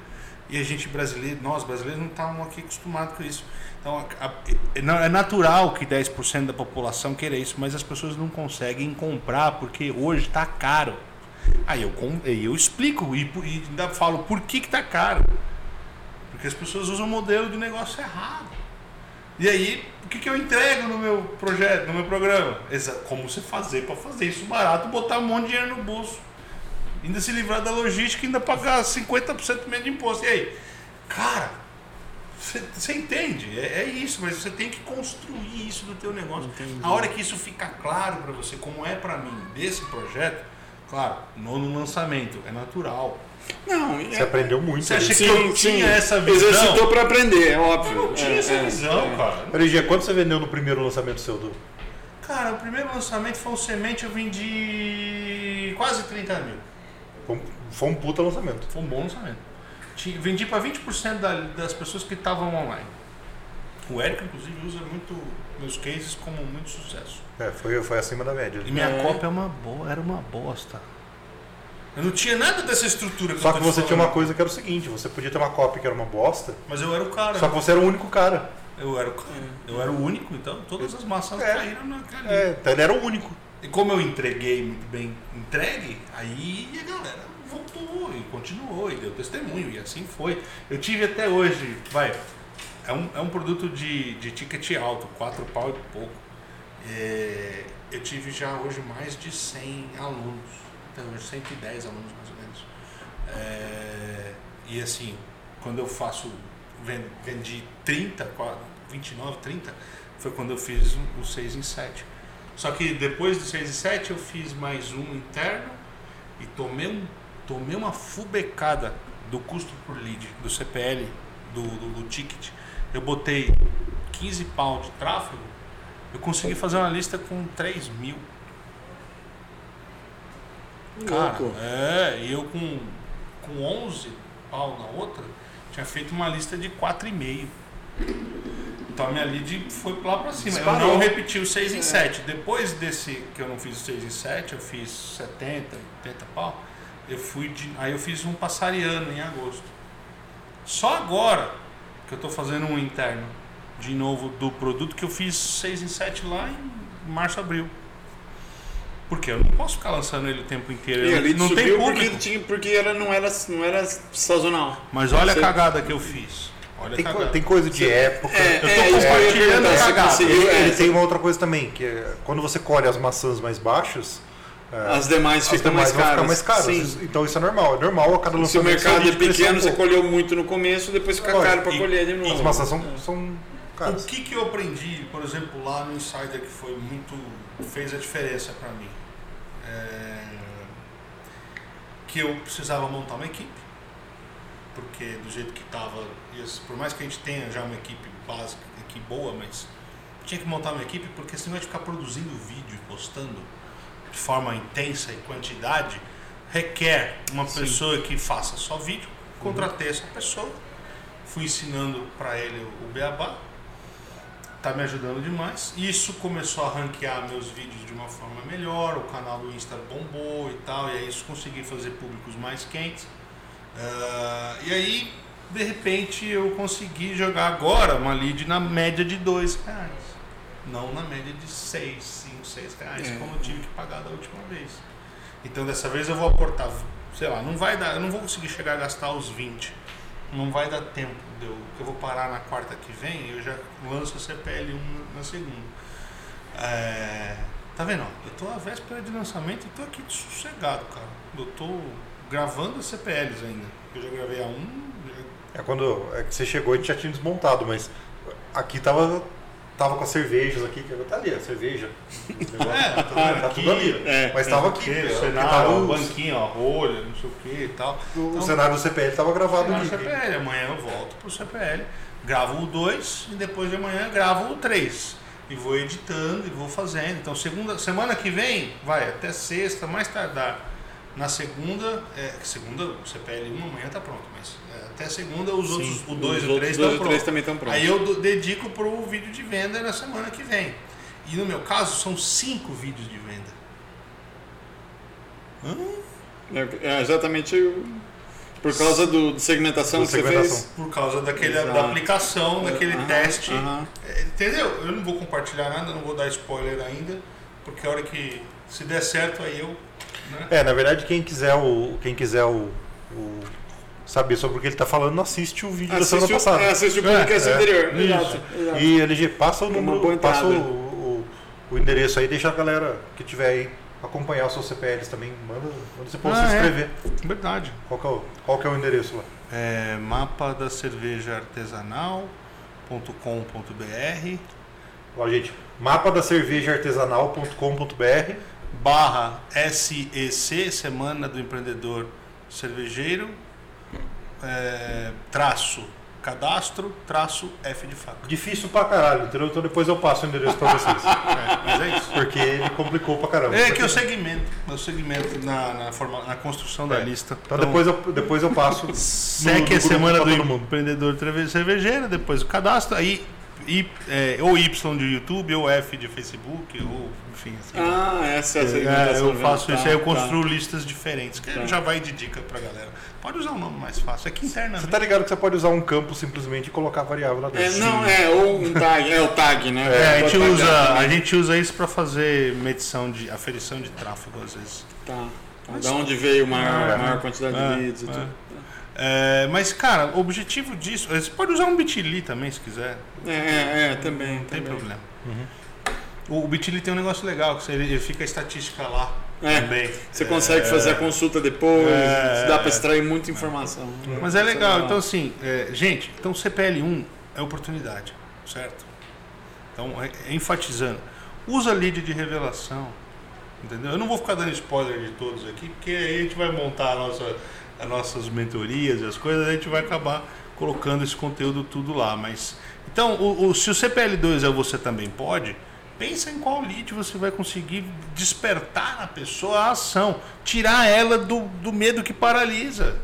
E a gente brasileiro, nós brasileiros, não estamos aqui acostumados com isso. Então, é é natural que 10% da população queira isso, mas as pessoas não conseguem comprar porque hoje está caro. Aí eu, eu explico e, e ainda falo por que está caro. Porque as pessoas usam o modelo de negócio errado. E aí, o que, que eu entrego no meu projeto, no meu programa? Como você fazer para fazer isso barato, botar um monte de dinheiro no bolso. Ainda se livrar da logística e ainda pagar 50% menos de imposto. E aí? Cara, você- entende? É, é isso, mas você tem que construir isso do teu negócio. A hora que isso fica claro para você, como é para mim desse projeto, claro, no, no lançamento, é natural. Não, Você é, aprendeu muito. Você acha ali. que eu tinha essa visão? Exercitou pra aprender, é óbvio. Eu não tinha É, essa é, visão, é. cara. LG, quanto você vendeu no primeiro lançamento seu? Do... Cara, o primeiro lançamento foi um semente, eu vendi quase 30 mil. Foi um, foi um puta lançamento. Foi um bom lançamento. Tinha- Vendi para 20% da- das pessoas que estavam online. O Érico, inclusive, usa muito meus cases como muito sucesso. É, foi, foi acima da média. E minha É. cópia é uma boa, era uma bosta. Eu não tinha nada dessa estrutura Só que tô te você tinha falando. uma coisa que era o seguinte, você podia ter uma cópia que era uma bosta, Mas eu era o cara. só que você era o único cara. Eu era o cara. Eu era o único, então todas as maçãs É. caíram naquele. É, então ele era o único. E como eu entreguei muito bem entregue, aí a galera voltou e continuou e deu testemunho e assim foi. Eu tive até hoje, vai, é um, é um produto de, de ticket alto, 4 pau e pouco. É, eu tive já hoje mais de 100 alunos, até hoje 110 alunos mais ou menos. É, e assim, quando eu faço, ven- vendi 30, qua- 29, 30, foi quando eu fiz o 6 em 7. Só que depois do 6 e 7 eu fiz mais um interno e tomei, um, tomei uma fubecada do custo por lead, do CPL, do, do, do ticket. Eu botei 15 pau de tráfego, eu consegui fazer uma lista com 3 mil. Cara, Louco. é, e eu com, com 11 pau na outra, tinha feito uma lista de 4,5. Então a minha lead foi lá pra cima. Eu Disparou. não repeti o 6 em É. 7. Depois desse que eu não fiz o 6 em 7, eu fiz 70, 80 pau. Eu fui de, aí eu fiz um passariano em agosto. Só agora que eu tô fazendo um interno de novo do produto que eu fiz 6 em 7 lá em março, abril. Porque eu não posso ficar lançando ele o tempo inteiro. E Eu ali não tem público. porque, porque era, não, era, não era sazonal. Mas olha Você- a cagada que eu fiz. Olha Tem, co- tem coisa de época. É, tô é, eu compartilhando você cagada. conseguiu- Ele, é, ele tem uma outra coisa também, que é quando você colhe as maçãs mais baixas, é, As demais as ficam demais mais caras. mais caras. Sim. Então isso é normal. É normal a cada Se o lançamento mercado é pequeno, um você colheu muito no começo, depois fica Olha, caro para colher de novo. As maçãs são, são caras. O que, que eu aprendi, por exemplo, lá no Insider que foi muito. fez a diferença para mim? É, que eu precisava montar uma equipe, porque do jeito que estava, por mais que a gente tenha já uma equipe básica, equipe boa, mas tinha que montar uma equipe, porque senão vai ficar produzindo vídeo e postando de forma intensa e quantidade, requer uma Sim. pessoa que faça só vídeo. Contratei essa pessoa, fui ensinando para ele o beabá, tá me ajudando demais. Isso começou a ranquear meus vídeos de uma forma melhor, o canal do Insta bombou e tal, e aí isso consegui fazer públicos mais quentes. Ah, e aí, de repente, eu consegui jogar agora uma lead na média de dois reais. Não na média de seis, cinco, seis reais, É. como eu tive que pagar da última vez. Então dessa vez eu vou aportar, sei lá, não vai dar, eu não vou conseguir chegar a gastar os 20. Não vai dar tempo. de Eu, eu vou parar na quarta que vem eu já lanço a CPL 1 na segunda. É, tá vendo? ó, Eu tô à véspera de lançamento e tô aqui sossegado, cara. Eu tô gravando as CPLs ainda. Eu já gravei a 1. já- É quando é que você chegou a gente já tinha desmontado, mas aqui tava, tava com as cervejas aqui, que tá ali, a cerveja. É, tá, tudo- tá tudo ali. É, mas tava aqui. o porque cenário, tava o banquinho, a rolha, não sei o que e tal. o Então, cenário do CPL tava gravado ali. CPL. Amanhã eu volto pro CPL, gravo o 2 e depois de amanhã gravo o 3. E vou editando e vou fazendo. Então, segunda, semana que vem, vai até sexta, mais tardar. Na segunda, é, segunda, o CPL 1 amanhã tá pronto, mas é, até segunda os outros, o 2 e o 3 dois estão e três prontos. também estão prontos. Aí eu do- dedico pro vídeo de venda na semana que vem. E no meu caso, são cinco vídeos de venda. É, é exatamente o- por causa do, de segmentação Do que você segmentação. fez. Por causa daquele, Exato. da aplicação, daquele Aham, teste. É, Entendeu? Eu não vou compartilhar nada, não vou dar spoiler ainda, porque a hora que se der certo aí eu. Né? É, na verdade, quem quiser o. Quem quiser o, o- saber sobre o que ele tá falando, assiste o vídeo da semana Assiste o, passada. é, assiste o podcast É, é. anterior. Isso. Exato, exato. E LG, passa o É número, passa o, o, o endereço aí, deixa a galera que tiver aí acompanhar os seus CPLs também. Manda, manda você possa Ah, se é. inscrever. Verdade. Qual, que é o, qual que é o endereço lá? É, mapa da cerveja artesanal.com.br Ó, gente, mapa da cerveja artesanal.com.br barra SEC, Semana do Empreendedor Cervejeiro, é, traço cadastro, traço F de faca. Difícil pra caralho, entendeu? Então depois eu passo o endereço pra vocês. É, mas é isso. Porque ele complicou pra caramba. É que eu segmento, eu segmento na, na, forma, na construção da É. lista. Então depois eu, depois eu passo. SEC é Semana do. Empreendedor Cerve- Cervejeiro, depois o cadastro, aí I, é, ou Y de YouTube, ou F de Facebook, ou enfim. Assim, Ah, essa é a É, segmentação. eu faço tá, isso, aí eu tá. construo listas diferentes, que Tá. já vai de dica pra galera. Pode usar um nome mais fácil, é que Você internamente. tá ligado que você pode usar um campo simplesmente e colocar variável lá É, dentro. não, é, ou um tag, é o tag, né? É, a, gente usa, tagar a gente usa isso pra fazer medição de aferição de tráfego às vezes. Tá. tá. Da onde veio a maior, É. maior quantidade É, de leads e é. tudo. É, mas, cara, o objetivo disso. Você pode usar um Bitly também se quiser. É, é, é, também. Não tem também. problema. O, o Bitly tem um negócio legal, que ele, fica a estatística lá É, também. Você consegue fazer a consulta depois, É. dá para extrair muita informação. Mas é legal. Então, assim, é, gente, então CPL1 é oportunidade, certo? Então, é- é enfatizando, usa lead de revelação, entendeu? Eu não vou ficar dando spoiler de todos aqui, porque aí a gente vai montar a nossa, as nossas mentorias e as coisas, a gente vai acabar colocando esse conteúdo tudo lá. Mas, então, o, o- se o CPL2 é você também pode, pensa em qual lead você vai conseguir despertar na pessoa a ação, tirar ela do, do medo que paralisa.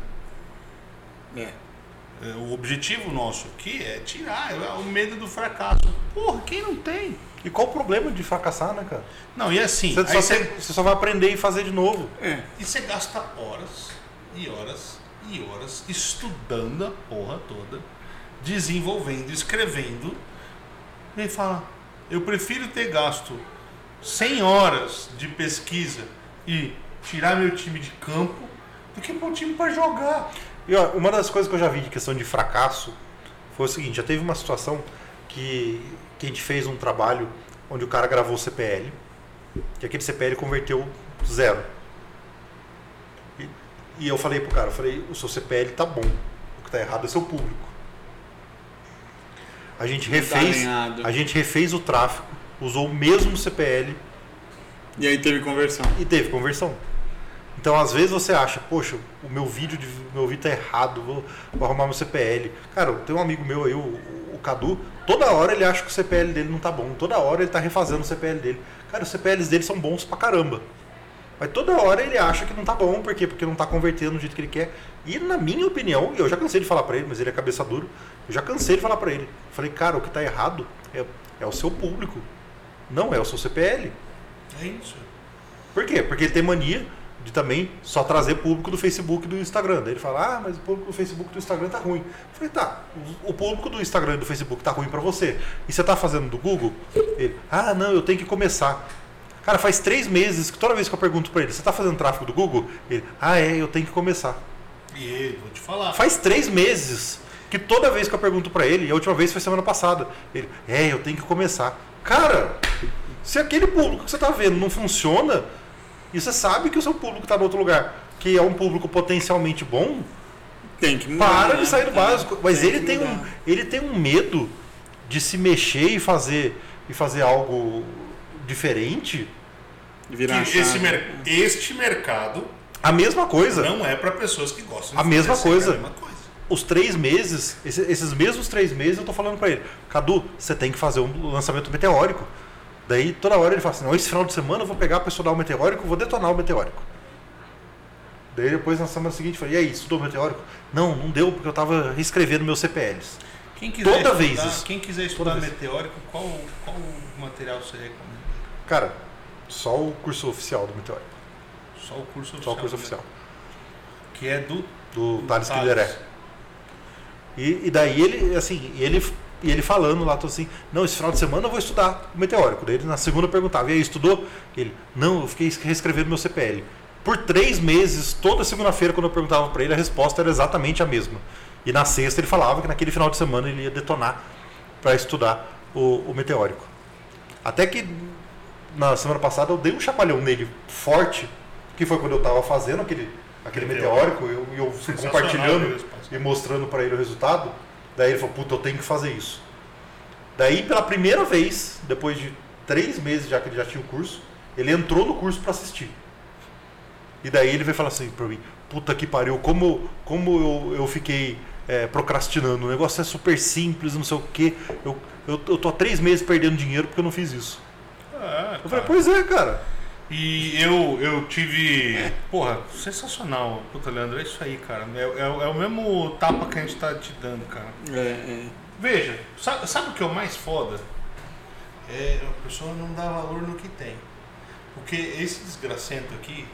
É. É, O objetivo nosso aqui é tirar é o medo do fracasso. Porra, quem não tem? E qual o problema de fracassar, né, cara? Não, e assim, Você, só, você, tem- você só vai aprender e fazer de novo. É. e você gasta horas e horas e horas estudando a porra toda, desenvolvendo, escrevendo, e fala, eu prefiro ter gasto 100 horas de pesquisa e tirar meu time de campo do que pôr o time para jogar. E ó, uma das coisas que eu já vi de questão de fracasso foi o seguinte, já teve uma situação que, que a gente fez um trabalho onde o cara gravou o CPL, que aquele CPL converteu zero. E, eu falei pro cara, eu falei, o seu CPL tá bom, o que tá errado é seu público. A gente tá refez, alinhado. a gente refez o tráfego, usou o mesmo CPL E aí teve conversão. e teve conversão. Então, às vezes você acha, poxa, o meu vídeo de meu vídeo tá errado, vou, vou arrumar meu CPL. Cara, tem um amigo meu aí, o, o Cadu, toda hora ele acha que o CPL dele não tá bom, toda hora ele tá refazendo o CPL dele. Cara, os CPLs dele são bons pra caramba. Mas toda hora ele acha que não tá bom, por quê? Porque não tá convertendo do jeito que ele quer. E na minha opinião, e eu já cansei de falar pra ele, mas ele é cabeça dura, eu já cansei de falar pra ele. Falei, cara, o que tá errado é, é o seu público, não é o seu CPL. É isso. Por quê? Porque ele tem mania de também só trazer público do Facebook e do Instagram. Daí ele fala, ah, mas o público do Facebook e do Instagram tá ruim. Eu falei, tá, o público do Instagram e do Facebook tá ruim pra você. E você tá fazendo do Google? Ele, ah, não, eu tenho que começar. Cara, faz três meses que toda vez que eu pergunto pra ele, você tá fazendo tráfego do Google? Ele, ah, é, eu tenho que começar. E vou te falar. Faz três meses que toda vez que eu pergunto pra ele, e a última vez foi semana passada, ele, é, eu tenho que começar. Cara, se aquele público que você tá vendo não funciona, e você sabe que o seu público tá no outro lugar, que é um público potencialmente bom, Tem que mudar. para né? de sair do É, básico. Mas ele que tem, um, ele tem um medo de se mexer e fazer, e fazer algo diferente. Virar Que esse mer- este mercado A mesma coisa. não é para pessoas que gostam de A mesma coisa. A mesma coisa. os três meses, esse- esses mesmos três meses, eu tô falando pra ele, Cadu, você tem que fazer um lançamento meteórico. Daí toda hora ele fala assim, não, esse final de semana eu vou pegar para estudar o meteórico, vou detonar o meteórico. Daí depois na semana seguinte eu falei, e aí, estudou o meteórico? Não, não deu porque eu tava reescrevendo meus CPLs. Quem quiser Toda estudar, vez. Quem quiser estudar meteórico, qual, qual material você recomenda? Cara, só o curso oficial do meteórico. Só o curso oficial. Só o curso oficial. Que é do Do Thales Thales. Quideré. E, e daí ele, assim, ele, e ele falando lá, tô assim, não, esse final de semana eu vou estudar o meteórico. Daí ele na segunda perguntava, e aí, estudou? Ele, não, eu fiquei reescrevendo meu CPL. Por três meses, toda segunda-feira, quando eu perguntava para ele, a resposta era exatamente a mesma. E na sexta ele falava que naquele final de semana ele ia detonar para estudar o, o meteórico. Até que na semana passada eu dei um chacoalhão nele forte, que foi quando eu estava fazendo aquele, aquele Meteórico. eu, eu fui compartilhando e mostrando para ele o resultado. Daí ele falou, puta, eu tenho que fazer isso. Daí, pela primeira vez, depois de três meses já que ele já tinha o curso, ele entrou no curso para assistir. E daí ele veio falar assim pra mim, puta que pariu, como, como eu, eu fiquei é, procrastinando. O negócio é super simples, não sei o quê. Eu, eu, eu tô há três meses perdendo dinheiro porque eu não fiz isso. Ah, Eu falei, cara. pois é, cara. E eu, eu tive. Porra, sensacional. Puta, Leandro, é isso aí, cara. É, é, é o mesmo tapa que a gente tá te dando, cara. É, é. Veja, sabe, sabe o que é o mais foda? É a pessoa não dá valor no que tem. Porque esse desgracento aqui,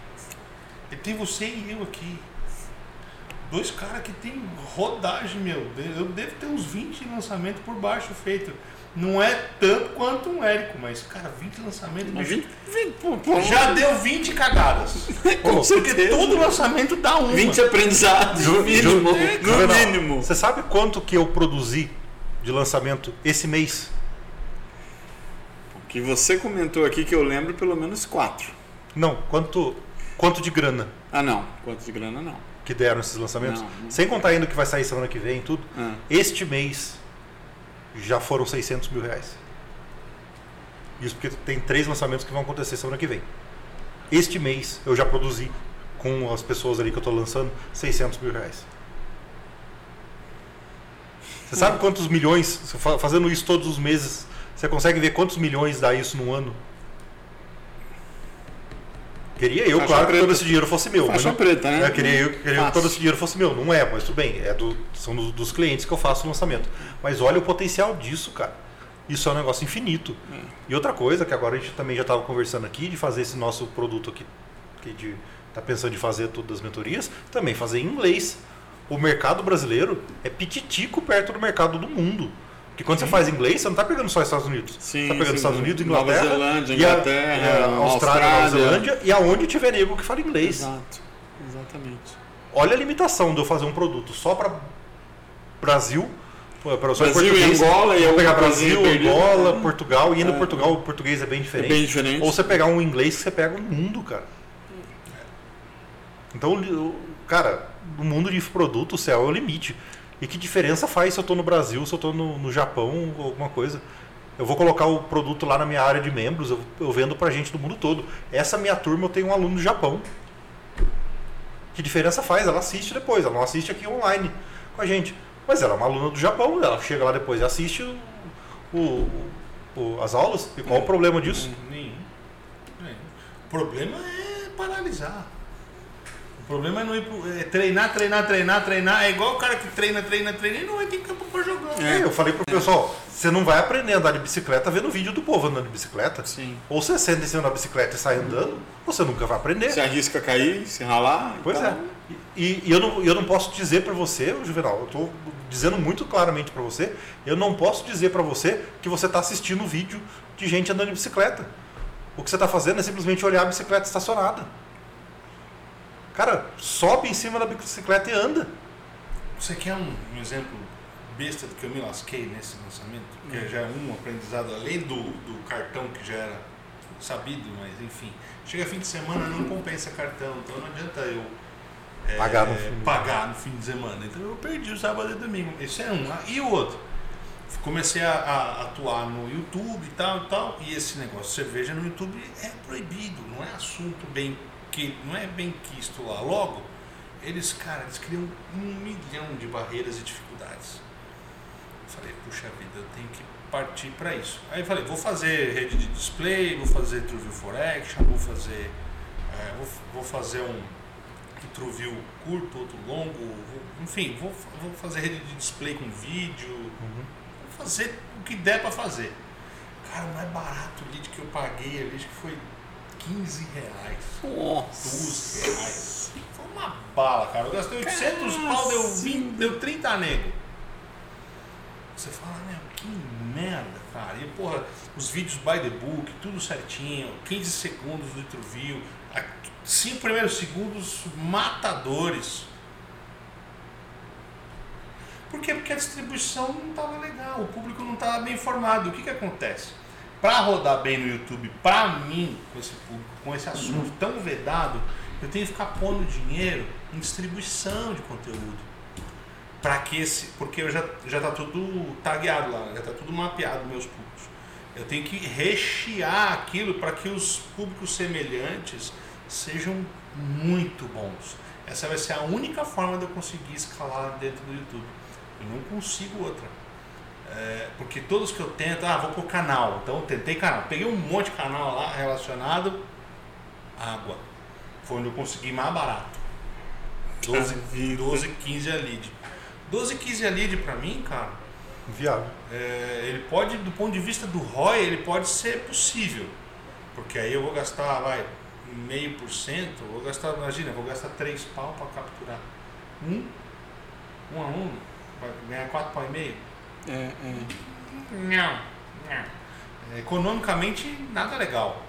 ele tem você e eu aqui. Dois caras que tem rodagem, meu. Eu devo ter uns 20 lançamentos por baixo feito. Não é tanto quanto um Érico, mas, cara, 20 lançamentos. Mas bicho, vinte- vinte- pô, pô, Já deu 20 cagadas. com Porque certeza. todo lançamento dá uma. 20 aprendizados, no mínimo. No mínimo. Você sabe quanto que eu produzi de lançamento esse mês? Que você comentou aqui que eu lembro pelo menos quatro. Não, quanto, quanto de grana Ah, não. Quanto de grana, não. que deram esses lançamentos? Não, não. Sem contar ainda o que vai sair semana que vem e tudo. Ah. Este mês já foram 600 mil reais. Isso porque tem três lançamentos que vão acontecer semana que vem. Este mês eu já produzi com as pessoas ali que eu estou lançando 600 mil reais. Você sabe quantos milhões, fazendo isso todos os meses, você consegue ver quantos milhões dá isso num ano? Queria eu, Faixa claro, que preta. todo esse dinheiro fosse meu. Faixa não- preta, né? é, queria eu, queria eu que todo esse dinheiro fosse meu. Não é, mas tudo bem. É do, são do- dos clientes que eu faço o lançamento. Mas olha o potencial disso, cara. Isso é um negócio infinito. É. E outra coisa, que agora a gente também já estava conversando aqui, de fazer esse nosso produto aqui, que de tá pensando em fazer tudo das mentorias, também fazer em inglês. O mercado brasileiro é pititico perto do mercado do mundo. Porque quando você faz inglês, você não está pegando só Estados Unidos. Sim, você tá pegando sim. Estados Unidos, Nova Inglaterra, Zelândia, e a- Inglaterra, é, Austrália, Nova Austrália. Zelândia e aonde tiver nego que fala inglês. Exato. Exatamente. Olha a limitação de eu fazer um produto só para Brasil, professor de Brasil e Angola, e alguma pegar Brasil. Angola, Portugal, e indo É. Portugal, o português é bem É diferente. bem diferente. Ou você pegar um inglês que você pega o mundo, cara. Então, o- cara, no mundo de produto, o céu é o limite. E que diferença faz se eu tô no Brasil, se eu tô no, no Japão, alguma coisa? Eu vou colocar o produto lá na minha área de membros, eu, eu vendo pra gente do mundo todo. Essa minha turma eu tenho um aluno do Japão. Que diferença faz? Ela assiste depois, ela não assiste aqui online com a gente. Mas ela é uma aluna do Japão, ela chega lá depois e assiste o- o- o- as aulas. E qual o problema disso? Nenhum. O problema é paralisar. O problema é não ir pro, é treinar, treinar, treinar, treinar. É igual o cara que treina, treina, treina e não vai ter campo pra jogar. É, eu falei pro pessoal, você não vai aprender a andar de bicicleta vendo vídeo do povo andando de bicicleta. Sim. Ou você senta em cima da bicicleta e sai andando, você nunca vai aprender. Se arrisca a cair, se ralar. Pois então, é. E, e eu, não, eu não posso dizer pra você, Juvenal, eu tô dizendo muito claramente pra você, eu não posso dizer pra você que você tá assistindo vídeo de gente andando de bicicleta. O que você tá fazendo é simplesmente olhar a bicicleta estacionada. Cara, sobe em cima da bicicleta e anda. Você quer um, um exemplo besta do que eu me lasquei nesse lançamento? Que já é um aprendizado além do, do cartão que já era sabido, mas enfim. Chega fim de semana, não compensa cartão, então não adianta eu é, Pagar no fim. pagar no fim de semana. Então eu perdi o sábado e domingo. Esse é um. Ah, E o outro? Comecei a, a atuar no YouTube e tal e tal. E esse negócio de cerveja no YouTube é proibido, não é assunto bem que não é bem quisto lá. Logo, eles, cara, eles criam um milhão de barreiras e dificuldades. Falei, puxa vida, eu tenho que partir para isso. Aí eu falei, vou fazer rede de display, vou fazer True View for Action, vou fazer, é, vou, vou fazer um True View curto, outro longo, vou- enfim, vou, vou fazer rede de display com vídeo, vou fazer o que der para fazer. Cara, o mais barato o lead que eu paguei ali, acho que foi 15 reais. Nossa. 12 reais. Foi uma bala, cara. Eu gastei 800 pau, deu, 20, deu 30 nego. Você fala, meu, que merda, cara. E, porra, os vídeos by the book, tudo certinho, 15 segundos do interview, 5 primeiros segundos matadores. Por quê? Porque a distribuição não estava legal, o público não estava bem informado. O que, que acontece? Para rodar bem no YouTube, para mim, com esse público, com esse assunto tão vedado, eu tenho que ficar pondo dinheiro em distribuição de conteúdo. Para que esse. Porque eu já, já tá tudo tagueado lá, já tá tudo mapeado, meus públicos. Eu tenho que rechear aquilo para que os públicos semelhantes sejam muito bons. Essa vai ser a única forma de eu conseguir escalar dentro do YouTube. Eu não consigo outra. É, porque todos que eu tento, ah, vou pro canal. Então eu tentei canal. Peguei um monte de canal lá relacionado à água. Foi onde eu consegui mais barato. 12, 12 15 a lead. 12, 15 a lead pra mim, cara, Viável. é, ele pode, do ponto de vista do ROI, ele pode ser possível. Porque aí eu vou gastar, vai, meio por cento, vou gastar, imagina, vou gastar 3 pau para capturar. Um, um a um, vai ganhar 4 pau e meio. É, é. Não, não. Economicamente, nada legal.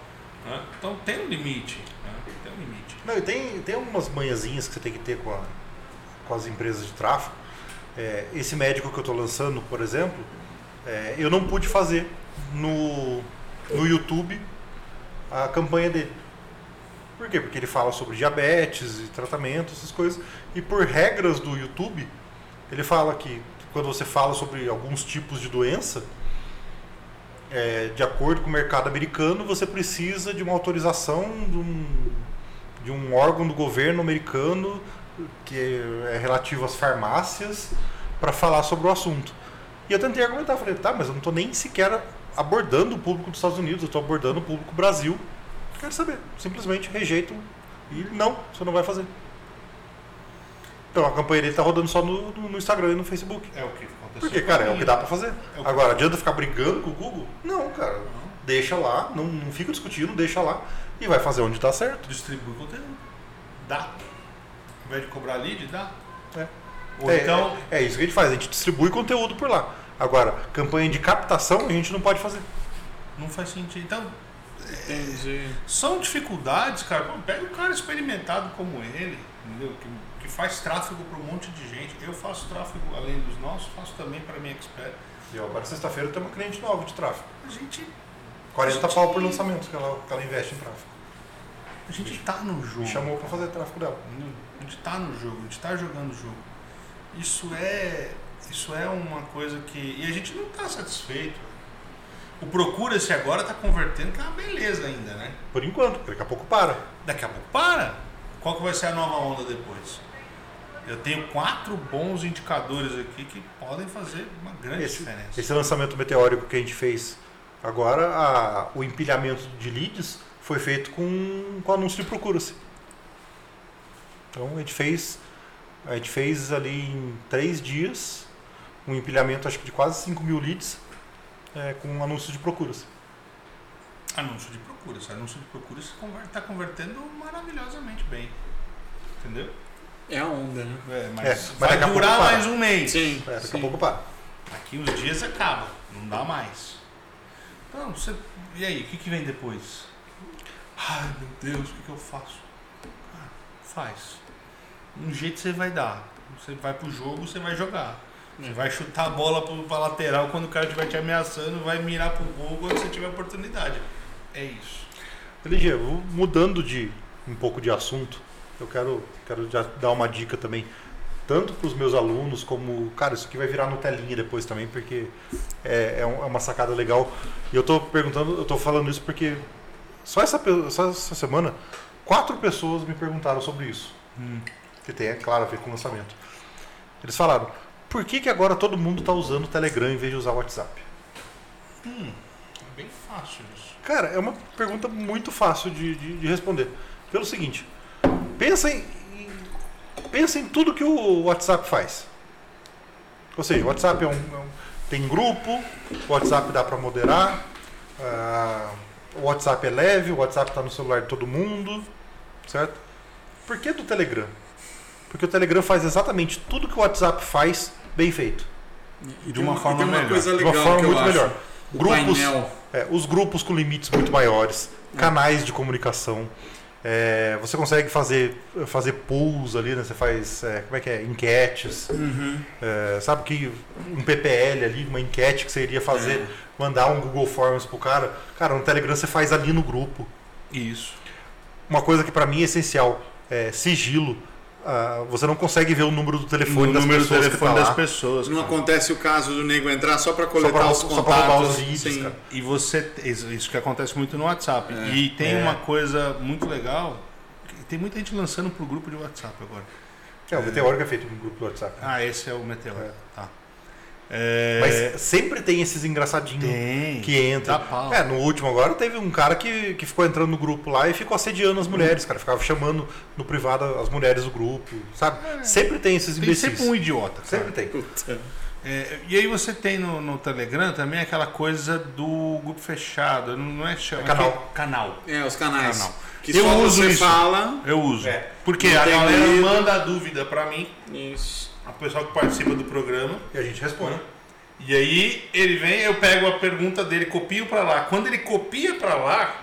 né? Então tem um limite. né? Tem um limite. Não, e tem, tem algumas manhãzinhas que você tem que ter com, a- com as empresas de tráfego. É, esse médico que eu estou lançando, por exemplo, é, eu não pude fazer no, no YouTube a campanha dele. Por quê? Porque ele fala sobre diabetes e tratamento, essas coisas. E por regras do YouTube, ele fala que quando você fala sobre alguns tipos de doença, é, de acordo com o mercado americano, você precisa de uma autorização de um, de um órgão do governo americano que é relativo às farmácias para falar sobre o assunto. E eu tentei argumentar, falei, tá, mas eu não estou nem sequer abordando o público dos Estados Unidos, eu estou abordando o público Brasil. Quero saber, simplesmente rejeito e não, você não vai fazer. Então a campanha dele está rodando só no, no- Instagram e no Facebook. É o que aconteceu. Porque, cara, é o que dá pra fazer. É que- Agora, adianta ficar brigando com o Google? Não, cara. Deixa lá, não, não fica discutindo, deixa lá e vai fazer onde tá certo. Distribui conteúdo. Dá. Ao invés de cobrar lead, dá. É. Ou é, então, é, é isso que a gente faz, a gente distribui conteúdo por lá. Agora, campanha de captação a gente não pode fazer. não faz sentido. Então, Entendi. São dificuldades, cara. Pega um cara experimentado como ele, entendeu? Que faz tráfego para um monte de gente. Eu faço tráfego além dos nossos, faço também para minha expert. E agora, sexta-feira, tem uma cliente nova de tráfego. A gente, 40 Gente. pau por lançamento que ela, que ela investe em tráfego. a gente tá no jogo. Me chamou pra fazer tráfego dela. A gente tá no jogo, a gente tá jogando o jogo. Isso é, isso é uma coisa que. E a gente não tá satisfeito. O Procura-se agora tá convertendo, que é uma beleza ainda, né? Por enquanto, daqui a pouco para. Daqui a pouco para. Qual que vai ser a nova onda depois? Eu tenho quatro bons indicadores aqui que podem fazer uma grande Esse, diferença. esse lançamento meteórico que a gente fez agora, a- o empilhamento de leads foi feito com, com anúncio de procura-se. Então a gente fez. A gente fez ali em três dias um empilhamento acho que de quase 5 mil leads é, com anúncio de procura-se. Anúncio de procura. Esse anúncio de procura está convertendo maravilhosamente bem. Entendeu? É a onda, né? É, mas, É, mas vai durar mais um mês. Sim. É, daqui sim. a pouco para. Daqui uns dias acaba, não dá mais. Então, você. E aí, o que, que vem depois? Ai meu Deus, o que, que eu faço? Ah, faz. Um jeito você vai dar. Você vai pro jogo, você vai jogar. Você vai chutar a bola pro, pra lateral quando o cara estiver te ameaçando, vai mirar pro gol quando você tiver oportunidade. É isso. LG, mudando de um pouco de assunto, eu quero, quero já dar uma dica também, tanto para os meus alunos como, cara, isso aqui vai virar Nutelinha depois também, porque é, é é uma sacada legal. E eu estou perguntando, eu estou falando isso porque só essa, só essa semana, quatro pessoas me perguntaram sobre isso, que tem, é claro, a ver com o lançamento. Eles falaram, por que, que agora todo mundo está usando o Telegram em vez de usar o WhatsApp? Hum, é bem fácil isso. Cara, é uma pergunta muito fácil de, de- de responder. Pelo seguinte, pensa em, em- pensa em tudo que o WhatsApp faz. Ou seja, o WhatsApp é um, é um- tem grupo, o WhatsApp dá para moderar, ah, o WhatsApp é leve, o WhatsApp está no celular de todo mundo, certo? Por que do Telegram? Porque o Telegram faz exatamente tudo que o WhatsApp faz bem feito. E De uma e forma tem uma melhor. coisa De legal uma forma que eu muito acho. melhor. O Grupos, é, os grupos com limites muito maiores, canais de comunicação. É, você consegue fazer, fazer polls ali, né? Você faz, é, como é que é? Enquetes. Uhum. é, sabe que um PPL ali, uma enquete que você iria fazer, mandar um Google Forms pro cara. Cara, no Telegram você faz ali no grupo. Isso. Uma coisa que pra mim é essencial, é sigilo. Ah, você não consegue ver o número do telefone o das número do pessoas telefone que tá das pessoas. Não cara. acontece o caso do nego entrar só Só coletar pra, os só contatos. pra roubar os vídeos, sim. cara. E você. Isso que acontece muito no WhatsApp. É. E tem É. uma coisa muito legal. Tem muita gente lançando pro grupo de WhatsApp agora. É, o Meteórico é feito no grupo do WhatsApp. Ah, esse é o Meteor. É. Tá. É, Mas sempre tem esses engraçadinhos tem. que entram. É, no último agora teve um cara que, que ficou entrando no grupo lá e ficou assediando as mulheres, cara. Ficava chamando no privado as mulheres do grupo, sabe? Sempre tem esses Tem imbecis. sempre um idiota. cara. Sempre tem. É, e aí você tem no, no Telegram também aquela coisa do grupo fechado. Não, não é chama. É canal. que- canal. É, os canais. Canal. Que Eu só uso você isso. fala. Eu uso. É. Porque a tem galera manda a dúvida pra mim, Isso. A pessoa que participa do programa. E a gente responde. E aí ele vem, eu pego a pergunta dele, copio pra lá. Quando ele copia pra lá,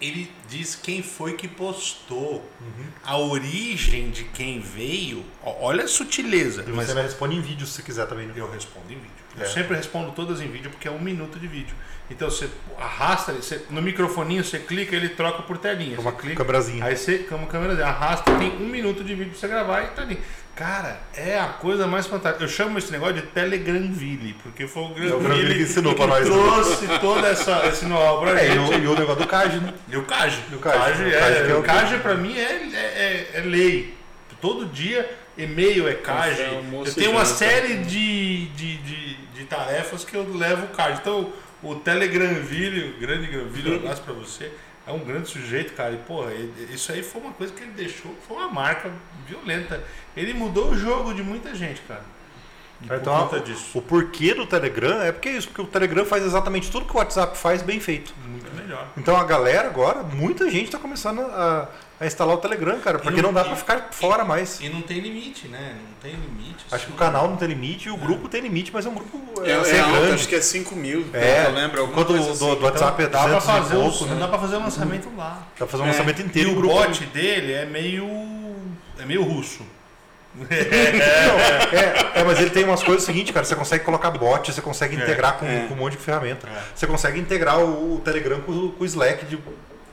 ele diz quem foi que postou, Uhum. a origem de quem veio. Olha a sutileza. E Mas você vai responde em vídeo se quiser também. Né? eu respondo em vídeo. É. Eu sempre respondo todas em vídeo porque é um minuto de vídeo. Então você arrasta, você, no microfoninho você clica, ele troca por telinha. Uma câmerazinha. Aí você, uma câmera, arrasta, tem um minuto de vídeo pra você gravar e tá ali. Cara, é a coisa mais fantástica. Eu chamo esse negócio de Telegramville, porque foi o É o Granville que ensinou pra nós. trouxe toda essa, esse know-how pra É, e gente. o, e o negócio do CAD, né? E o CAGE. E o CAGE, CAGE, o é, CAGE é o CAGE pra mim é, é, é- é lei. Todo dia e-mail é CAGE. Eu tenho uma janta. série de, de, de, de tarefas que eu levo o CAGE. Então, o Telegramville, o grande Granville, um abraço pra você, é um grande sujeito, cara. E, porra, isso aí foi uma coisa que ele deixou, foi uma marca violenta. Ele mudou o jogo de muita gente, cara. E por Então, conta disso. o porquê do Telegram é porque é isso, porque o Telegram faz exatamente tudo que o WhatsApp faz bem feito. Muito melhor. Então a galera agora, muita gente está começando a, a instalar o Telegram, cara, porque não- não, dá para ficar fora mais. E não tem limite, né? Não tem limite. Acho que assim. o canal não tem limite e o grupo tem limite, mas é um grupo É, é, é alto, grande. acho que é 5 mil. É, eu lembro. enquanto coisa o do, assim. do WhatsApp é Então, dá pra 200 fazer e um, pouco, não né? dá pra fazer um lançamento lá. Dá pra fazer um É. lançamento E inteiro. o grupo bot dele é meio. é meio russo. Não, é, é, mas ele tem umas coisas seguintes, cara. Você consegue colocar bot, você consegue integrar com, é. com um monte de ferramenta. É. Você consegue integrar o, o Telegram com, o- com o Slack, de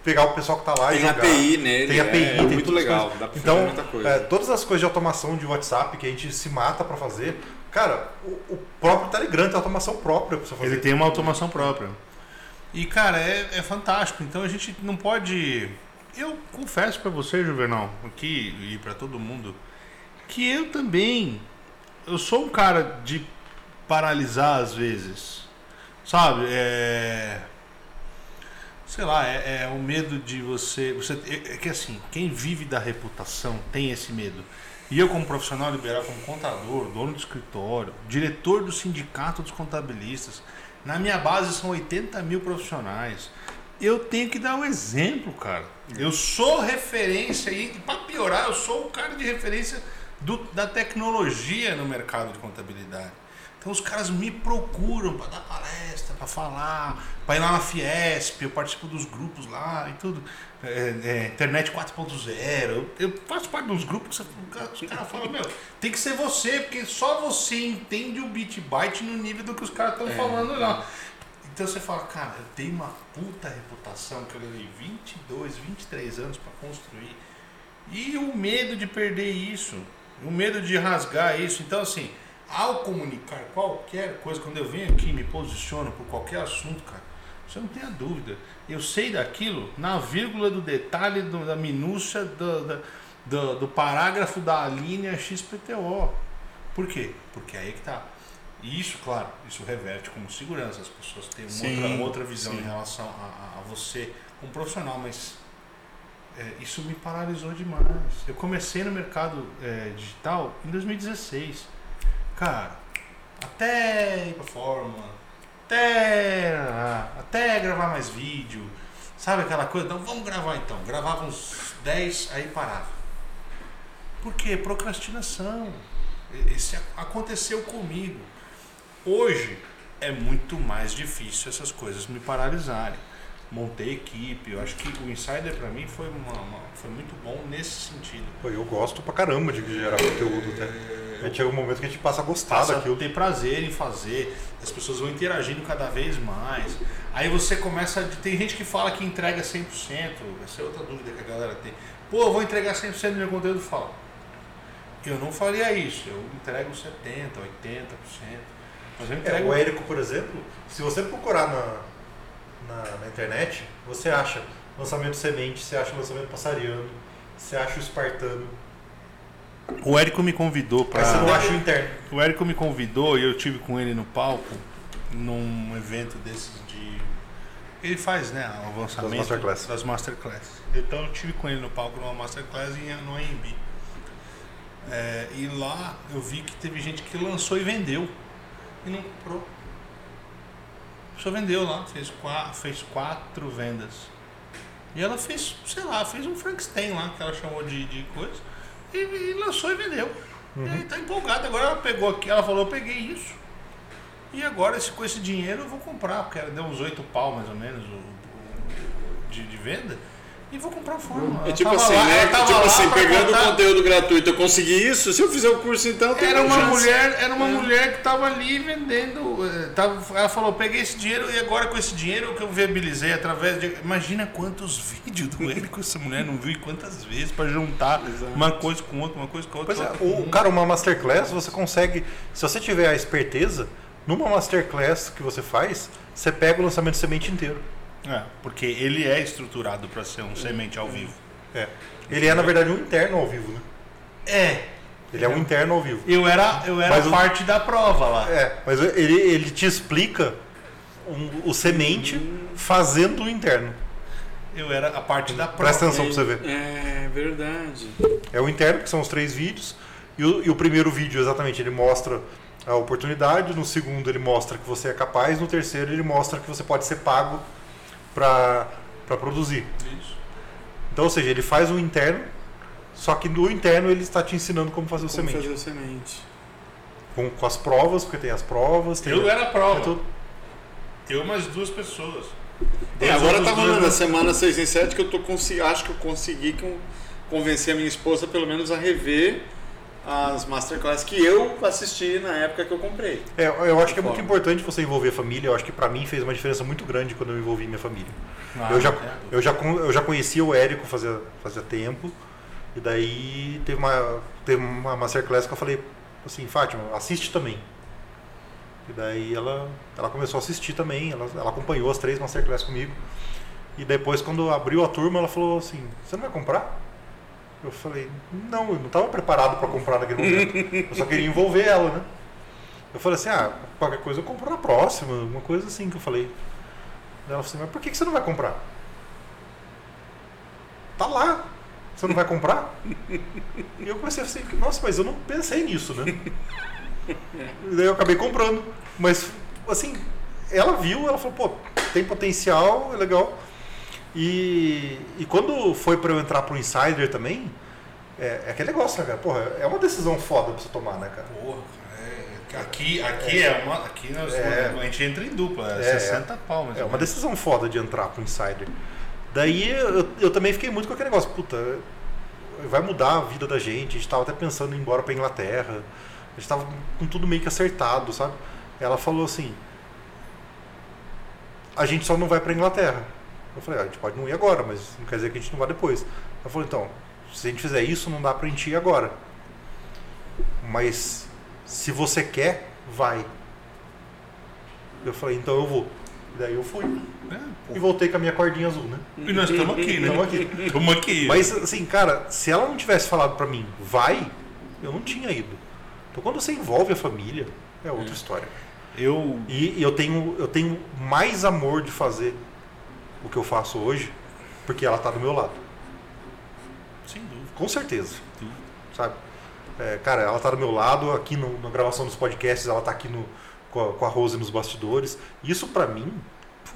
pegar o pessoal que tá lá e Tem jogar. API nele. Tem API, é, tem muito legal. Dá pra fazer Então, muita coisa. é, todas as coisas de automação de WhatsApp que a gente se mata pra fazer, cara, o, o próprio Telegram tem automação própria pra você fazer. Ele tem uma automação própria. E, cara, é, é fantástico. Então a gente não pode. Eu confesso pra você, Juvenal, aqui e pra todo mundo, que eu também. Eu sou um cara de paralisar às vezes. Sabe? É. Sei lá, é, é o medo de você. você é, é que assim, quem vive da reputação tem esse medo. E eu, como profissional liberal, como contador, dono do escritório, diretor do sindicato dos contabilistas, na minha base são 80 mil profissionais. Eu tenho que dar um exemplo, cara. Eu sou referência e, para piorar, eu sou o cara de referência do- da tecnologia no mercado de contabilidade. Então os caras me procuram para dar palestra, para falar, para ir lá na Fiesp, eu participo dos grupos lá e tudo. É, é, internet 4.0, eu, eu faço parte dos grupos que você- os caras falam, meu, tem que ser você, porque só você entende o bit byte no nível do que os caras estão É. falando lá. Então você fala, cara, eu tenho uma puta reputação que eu levei 22, 23 anos para construir. E o medo de perder isso, o medo de rasgar isso. Então, assim, ao comunicar qualquer coisa, quando eu venho aqui e me posiciono por qualquer assunto, cara, você não tenha dúvida. Eu sei daquilo na vírgula do detalhe, do- da minúcia do, da- do, do parágrafo da linha XPTO. Por quê? Porque aí que tá. E isso, claro, isso reverte como segurança. As pessoas têm uma, Sim, outra, outra visão sim. em relação a, a- a você como profissional, mas é, isso me paralisou demais. Eu comecei no mercado é, digital em 2016. Cara, até ir pra fórmula, até, até gravar mais vídeo, sabe aquela coisa? Não, vamos gravar então. Gravava uns 10, aí parava. Por quê? Procrastinação. Esse aconteceu comigo. Hoje é muito mais difícil essas coisas me paralisarem. Montei equipe, eu acho que o Insider pra mim foi, uma, uma- foi muito bom nesse sentido. Pô, eu gosto pra caramba de gerar conteúdo, né? A gente chega um momento que a gente passa a gostar Passa daquilo. ter prazer em fazer, as pessoas vão interagindo cada vez mais. Aí você começa. Tem gente que fala que entrega 100%, essa é outra dúvida que a galera tem. Pô, eu vou entregar 100% do meu conteúdo, fala. Eu não faria isso, eu entrego 70%, 80%. Mas eu É, entrego. o Érico, por exemplo, se você procurar na, na, na internet, você acha lançamento semente, você acha lançamento passariano, você acha o espartano. O Érico me convidou Aí você não para. acha o interno. O Érico me convidou e eu tive com ele no palco num evento desses de. Ele faz, né? O lançamento Masterclass. das Masterclass. Então eu tive com ele no palco numa Masterclass em, no AMB. É, e lá eu vi que teve gente que lançou e vendeu. E não comprou. Só vendeu lá, fez quatro, fez quatro vendas. E ela fez, sei lá, fez um Frankenstein lá, que ela chamou de, de coisa. E, e lançou e vendeu. E aí tá empolgada. Agora ela pegou aqui, ela falou, eu peguei isso. E agora esse, com esse dinheiro eu vou comprar, porque ela deu uns oito pau mais ou menos o, o- de, de venda. E vou comprar o forma. É tipo assim, né? Tipo assim, pegando conteúdo gratuito, eu consegui isso. Se eu fizer o curso, então. eu tenho Era uma chance. mulher, era uma É. mulher que tava ali vendendo. eh, Tava, ela falou, peguei esse dinheiro e agora com esse dinheiro que eu viabilizei através de. Imagina quantos vídeos do Érico essa mulher não viu e quantas vezes para juntar Exato. uma coisa com outra, uma coisa com outra. Pois é, outra com o, uma. cara, uma masterclass você consegue. Se você tiver a esperteza, numa masterclass que você faz, você pega o lançamento semente inteiro. É, porque ele é estruturado para ser um semente ao vivo. É. Ele é, na verdade, um interno ao vivo, né? É. Ele é um interno ao vivo. Eu era, eu era Mas o- parte da prova lá. É, mas ele, ele te explica um- o semente fazendo o interno. Eu era a parte da prova. Presta atenção pra você ver. É verdade. É o interno, que são os três vídeos. E o, e o primeiro vídeo, exatamente, ele mostra a oportunidade, no segundo ele mostra que você é capaz, no terceiro ele mostra que você pode ser pago para produzir. Isso. Então, ou seja, ele faz o interno, só que no interno ele está te ensinando como fazer o Como semente. fazer o semente. Com, com as provas, porque tem as provas. Tem Eu era a é prova. tudo- Eu mais duas pessoas. É, agora tá rolando a semana 6 em 7 que eu tô acho que eu consegui con- convencer a minha esposa pelo menos a rever as masterclass que eu assisti na época que eu comprei. É, eu acho que é muito importante você envolver a família. Eu acho que pra mim fez uma diferença muito grande quando eu envolvi minha família. Ah, eu, já, é. eu, já, eu já conhecia o Érico fazia, fazia tempo. E daí teve uma, teve uma masterclass que eu falei assim, Fátima, assiste também. E daí ela, ela começou a assistir também, ela, ela acompanhou as três masterclass comigo. E depois quando abriu a turma, ela falou assim, você não vai comprar? Eu falei, não, eu não estava preparado para comprar naquele momento. Eu só queria envolver ela, né? Eu falei assim, ah, qualquer coisa eu compro na próxima, uma coisa assim que eu falei. Ela falou assim, mas por que que você não vai comprar? Tá lá. Você não vai comprar? E eu comecei a assim, nossa, mas eu não pensei nisso, né? E daí eu acabei comprando. Mas, assim, ela viu, ela falou, pô, tem potencial, é legal. E, e quando foi para eu entrar pro Insider também, é, é aquele negócio, né, cara? Porra, é uma decisão foda pra você tomar, né, cara? Porra, é, aqui, aqui é, uma. Aqui nós, É. a gente entra em dupla, é, É, 60 pau, mais É uma decisão foda de entrar pro Insider. Daí eu, eu também fiquei muito com aquele negócio, puta, vai mudar a vida da gente, a gente tava até pensando em ir embora pra Inglaterra, a gente tava com tudo meio que acertado, sabe? Ela falou assim, a gente só não vai pra Inglaterra. Eu falei, ah, a gente pode não ir agora, mas não quer dizer que a gente não vá depois. Ela falou, então, se a gente fizer isso, não dá pra gente ir agora. Mas se você quer, vai. Eu falei, então eu vou. E daí eu fui. É. E voltei com a minha cordinha azul, né? E nós estamos aqui, né? Tamo aqui. Estamos aqui. Mas assim, cara, se ela não tivesse falado pra mim, vai, eu não tinha ido. Então quando você envolve a família, é outra história. eu. E, e eu tenho eu tenho mais amor de fazer o que eu faço hoje, porque ela tá do meu lado. Sem dúvida. Com certeza, dúvida. sabe? É, cara, ela tá do meu lado, aqui no- na gravação dos podcasts, ela tá aqui no, com, a, com a Rose nos bastidores. Isso pra mim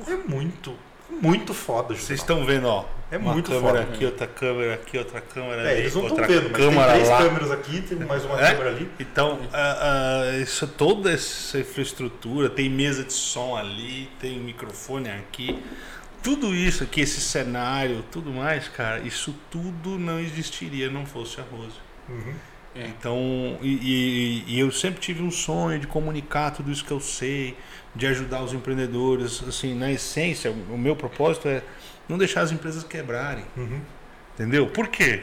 é muito, muito foda. Vocês estão vendo, ó. É uma muito câmera foda. aqui, outra câmera aqui, outra câmera É, ali, eles não estão vendo, mas tem câmera três lá. câmeras aqui, tem mais uma É? câmera ali. Então, ah, ah, isso, toda essa infraestrutura, tem mesa de som ali, tem microfone aqui, tudo isso aqui, esse cenário, tudo mais, cara, isso tudo não existiria não fosse a Rose. Uhum. É. Então, e, e- e eu sempre tive um sonho de comunicar tudo isso que eu sei, de ajudar os empreendedores. Assim, na essência, o meu propósito é não deixar as empresas quebrarem. Uhum. Entendeu? Por quê?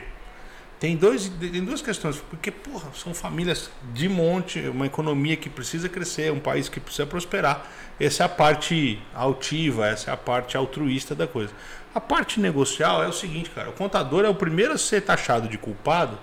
Tem, dois, tem duas questões. Porque, porra, são famílias de monte, uma economia que precisa crescer, um país que precisa prosperar. Essa é a parte altiva, essa é a parte altruísta da coisa. A parte negocial é o seguinte, cara. O contador é o primeiro a ser taxado de culpado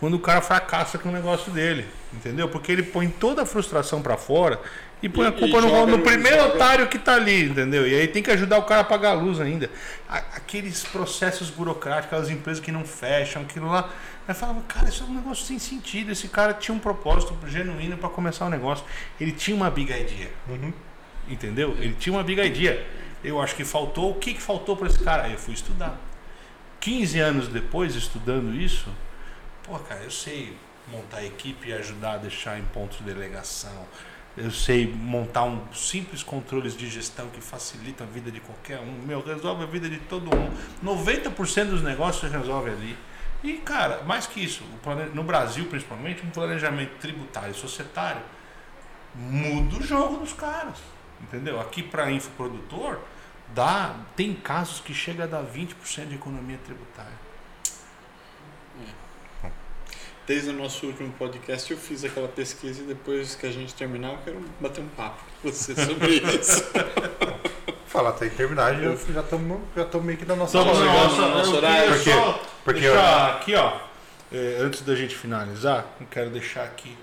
quando o cara fracassa com o negócio dele. Entendeu? Porque ele põe toda a frustração pra fora e põe a culpa no, no primeiro joga- otário que tá ali, entendeu? E aí tem que ajudar o cara a pagar a luz ainda. Aqueles processos burocráticos, aquelas empresas que não fecham, aquilo lá. Aí falava, cara, isso é um negócio sem sentido. Esse cara tinha um propósito genuíno para começar o negócio. Ele tinha uma big idea, Uhum. entendeu? Ele tinha uma big idea. Eu acho que faltou. O que, que faltou para esse cara? Aí eu fui estudar. 15 anos depois, estudando isso, pô, cara, eu sei montar equipe e ajudar a deixar em pontos de delegação. Eu sei montar um simples controles de gestão que facilitam a vida de qualquer um. Meu, resolve a vida de todo mundo. 90% dos negócios resolve ali. E, cara, mais que isso, no Brasil principalmente, um planejamento tributário e societário muda o jogo dos caras. Entendeu? Aqui para infoprodutor, dá, tem casos que chega a dar 20% de economia tributária. Desde o nosso último podcast eu fiz aquela pesquisa e depois que a gente terminar eu quero bater um papo com você sobre isso. Falar até terminar, já já estamos já tamo meio que na nossa hora. no nosso eu horário. Porque- porque, deixar aqui, ó, é, antes da gente finalizar, eu quero deixar aqui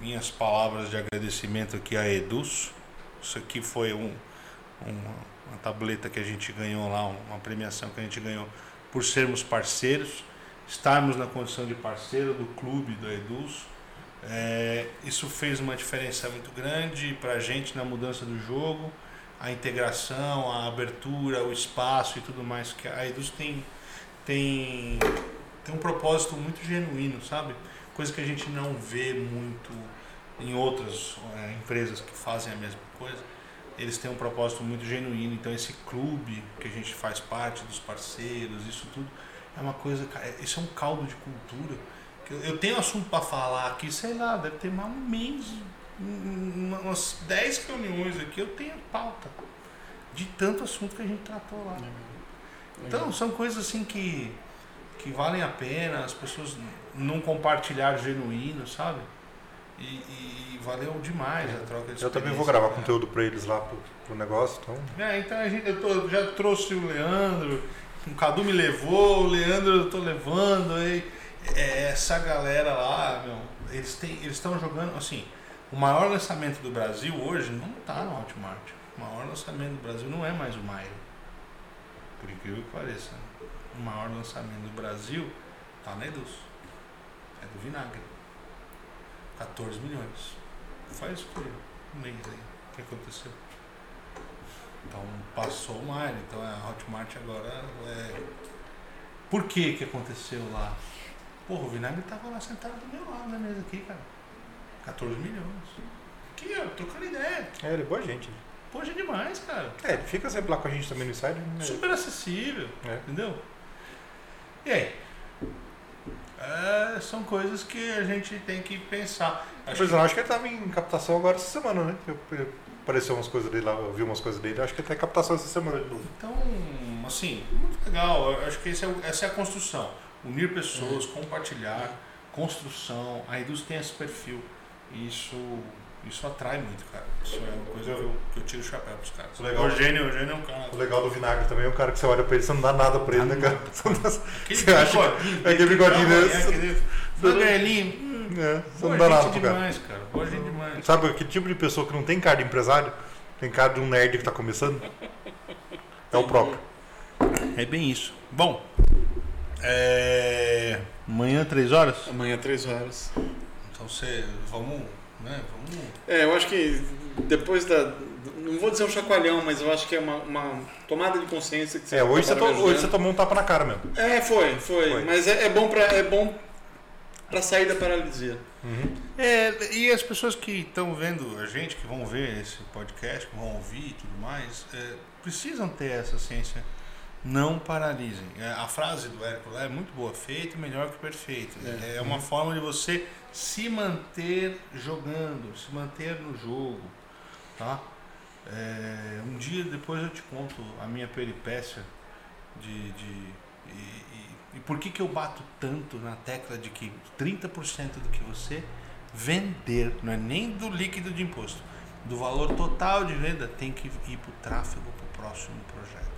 minhas palavras de agradecimento aqui a Eduz. Isso aqui foi um, uma, uma tableta que a gente ganhou lá, uma premiação que a gente ganhou por sermos parceiros, estarmos na condição de parceiro do clube da Eduz. É, isso fez uma diferença muito grande para a gente na mudança do jogo, a integração, a abertura, o espaço e tudo mais. que A Eduz tem, tem, tem um propósito muito genuíno, sabe? Coisa que a gente não vê muito em outras é, empresas que fazem a mesma coisa. Eles têm um propósito muito genuíno, então esse clube que a gente faz parte dos parceiros, isso tudo é uma coisa, cara, isso é um caldo de cultura. Eu, tenho assunto para falar aqui, sei lá, deve ter mais um mês, umas 10 reuniões aqui, eu tenho pauta de tanto assunto que a gente tratou lá. Então, são coisas assim que, que valem a pena, as pessoas não compartilhar genuíno, sabe? E, e valeu demais a troca de Eu também vou gravar né? conteúdo pra eles lá pro, pro negócio, então. É, então a gente, eu tô- já trouxe o Leandro, o Cadu me levou, o Leandro eu tô levando, e, é, essa galera lá, meu, eles têm, eles estão jogando, assim, o maior lançamento do Brasil hoje não tá no Hotmart. O maior lançamento do Brasil não é mais o Maio. Por incrível que pareça. O maior lançamento do Brasil tá na Eduz. É do Vinagre. 14 milhões. Faz quê? Um mês aí. O que aconteceu? Então passou o Maio, então a Hotmart agora é. Por que que aconteceu lá? Porra, o Vinagre tava lá sentado do meu lado na mesa aqui, cara. 14 milhões. Aqui, ó, trocando ideia. É, ele é boa gente. Poxa, é demais, cara. É, ele fica sempre lá com a gente também no Insider. né? Super acessível, É. entendeu? E aí? É, são coisas que a gente tem que pensar. Acho Pois que- não, acho que ele tava em captação agora essa semana, né? Eu, eu- apareceu umas coisas dele lá, eu vi umas coisas dele, acho que em captação essa semana de novo. Então, assim, muito legal. Eu acho que esse é o- essa é a construção. Unir pessoas, compartilhar, construção. A indústria tem esse perfil. Isso, isso atrai muito, cara. Isso é uma coisa que eu, que eu tiro o chapéu pros caras. Legal. O Eugênio, o Eugênio é um cara. O legal do vinagre também é um cara que você olha pra ele, você não dá nada pra ele, né, cara? Aquele bigodinho, é aquele bigodinho, né? é aquele Magalinho. É, você boa não dá nada pro cara. demais, cara. Boa gente demais. Sabe que tipo de pessoa que não tem cara de empresário? Tem cara de um nerd que tá começando? É o próprio. É bem isso. Bom, é... amanhã, três horas? Amanhã, três horas. Então você, vamos, né, vamos... É, eu acho que depois da. Não vou dizer um chacoalhão, mas eu acho que é uma, uma tomada de consciência que É, hoje você, to- hoje você tomou um tapa na cara mesmo. É, foi, foi. Foi. Mas é, é bom pra, é bom pra sair da paralisia. É, e as pessoas que estão vendo a gente, que vão ver esse podcast, que vão ouvir e tudo mais, é, precisam ter essa ciência. Não paralisem. É, a frase do Érico lá é muito boa. Feito melhor que perfeito. É, É. uma forma de você se manter jogando, se manter no jogo. Tá? É, um dia depois eu te conto a minha peripécia de. de e, e- por que, que eu bato tanto na tecla de que 30% do que você vender, não é nem do líquido de imposto, do valor total de venda tem que ir para o tráfego para o próximo projeto.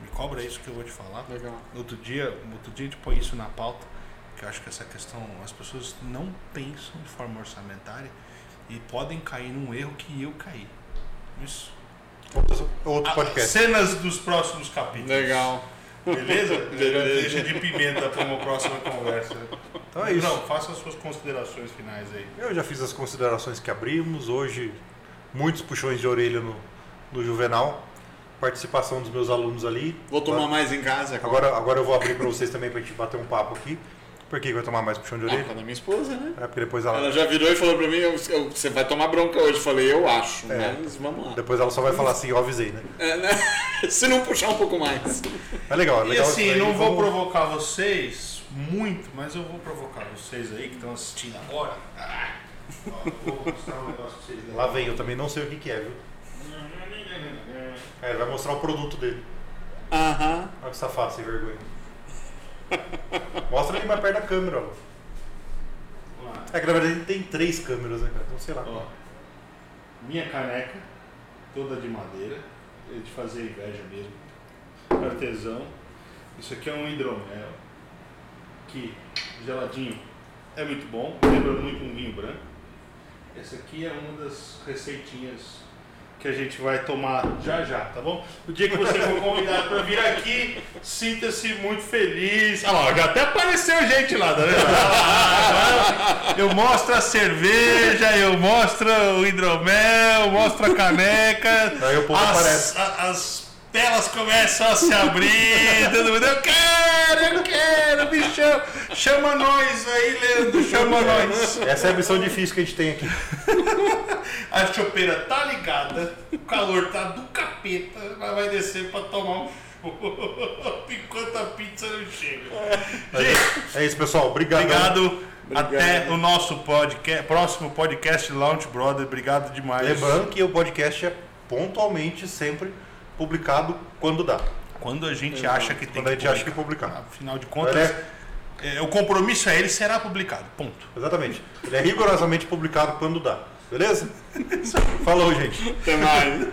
Me cobra isso que eu vou te falar. Legal. Outro dia, outro dia a gente põe isso na pauta, que eu acho que essa questão, as pessoas não pensam de forma orçamentária e podem cair num erro que eu caí. Isso. Outro, outro Ah, podcast. Cenas dos próximos capítulos. Legal. Beleza? Deixa de pimenta para uma próxima conversa. Então é isso. Não, faça as suas considerações finais aí. Eu já fiz as considerações que abrimos. Hoje, muitos puxões de orelha no, no Juvenal. Participação dos meus alunos ali. Vou tomar mais em casa. Agora, agora eu vou abrir para vocês também para a gente bater um papo aqui. Por que que vai tomar mais puxão de Ah, orelha? causa da minha esposa, né? É porque depois ela, Ela já virou e falou pra mim, eu- eu- você vai tomar bronca hoje. Eu falei, eu acho, É. mas vamos lá. depois ela só vai falar assim, eu avisei, né? É, né? Se não puxar um pouco mais. É legal, é E legal. assim, isso aí, não vou vamos- provocar vocês muito, mas eu vou provocar vocês aí que estão assistindo agora. Ah, ó, vou mostrar um negócio pra vocês. Lá vem, eu também não sei o que, que é, viu? É, ele vai mostrar o produto dele. Aham. Olha que safado, sem vergonha. Mostra ele mais perto da câmera, ó. É que na verdade tem três câmeras, né, cara? Então sei lá. Ó, minha caneca, toda de madeira, é de fazer inveja mesmo. Artesão. Isso aqui é um hidromel, que geladinho é muito bom, lembra muito um vinho branco. Essa aqui é uma das receitinhas que a gente vai tomar já já, tá bom? O dia que você for convidado para vir aqui, sinta-se muito feliz. Ah lá, já até apareceu gente lá, tá vendo? Eu mostro a cerveja, eu mostro o hidromel, mostro a caneca. Aí o povo as, aparece. as telas começam a se abrir, todo mundo, eu quero, eu quero, me chama. Chama nós aí, Leandro, chama nós. Essa é a missão difícil que a gente tem aqui. A chopeira tá ligada, o calor tá do capeta, mas vai descer pra tomar um enquanto a pizza não chega. Gente, É isso, pessoal. Obrigado. obrigado. Até o nosso podcast, próximo podcast Launch Brother. Obrigado demais. Lembrando que o podcast é pontualmente sempre publicado quando dá. Quando a gente acha que tem Quando a gente que acha que publicar. publicar. Afinal de contas, É. é, o compromisso é ele será publicado. Ponto. Exatamente. Ele é rigorosamente publicado quando dá. Beleza? Falou, gente. Até mais.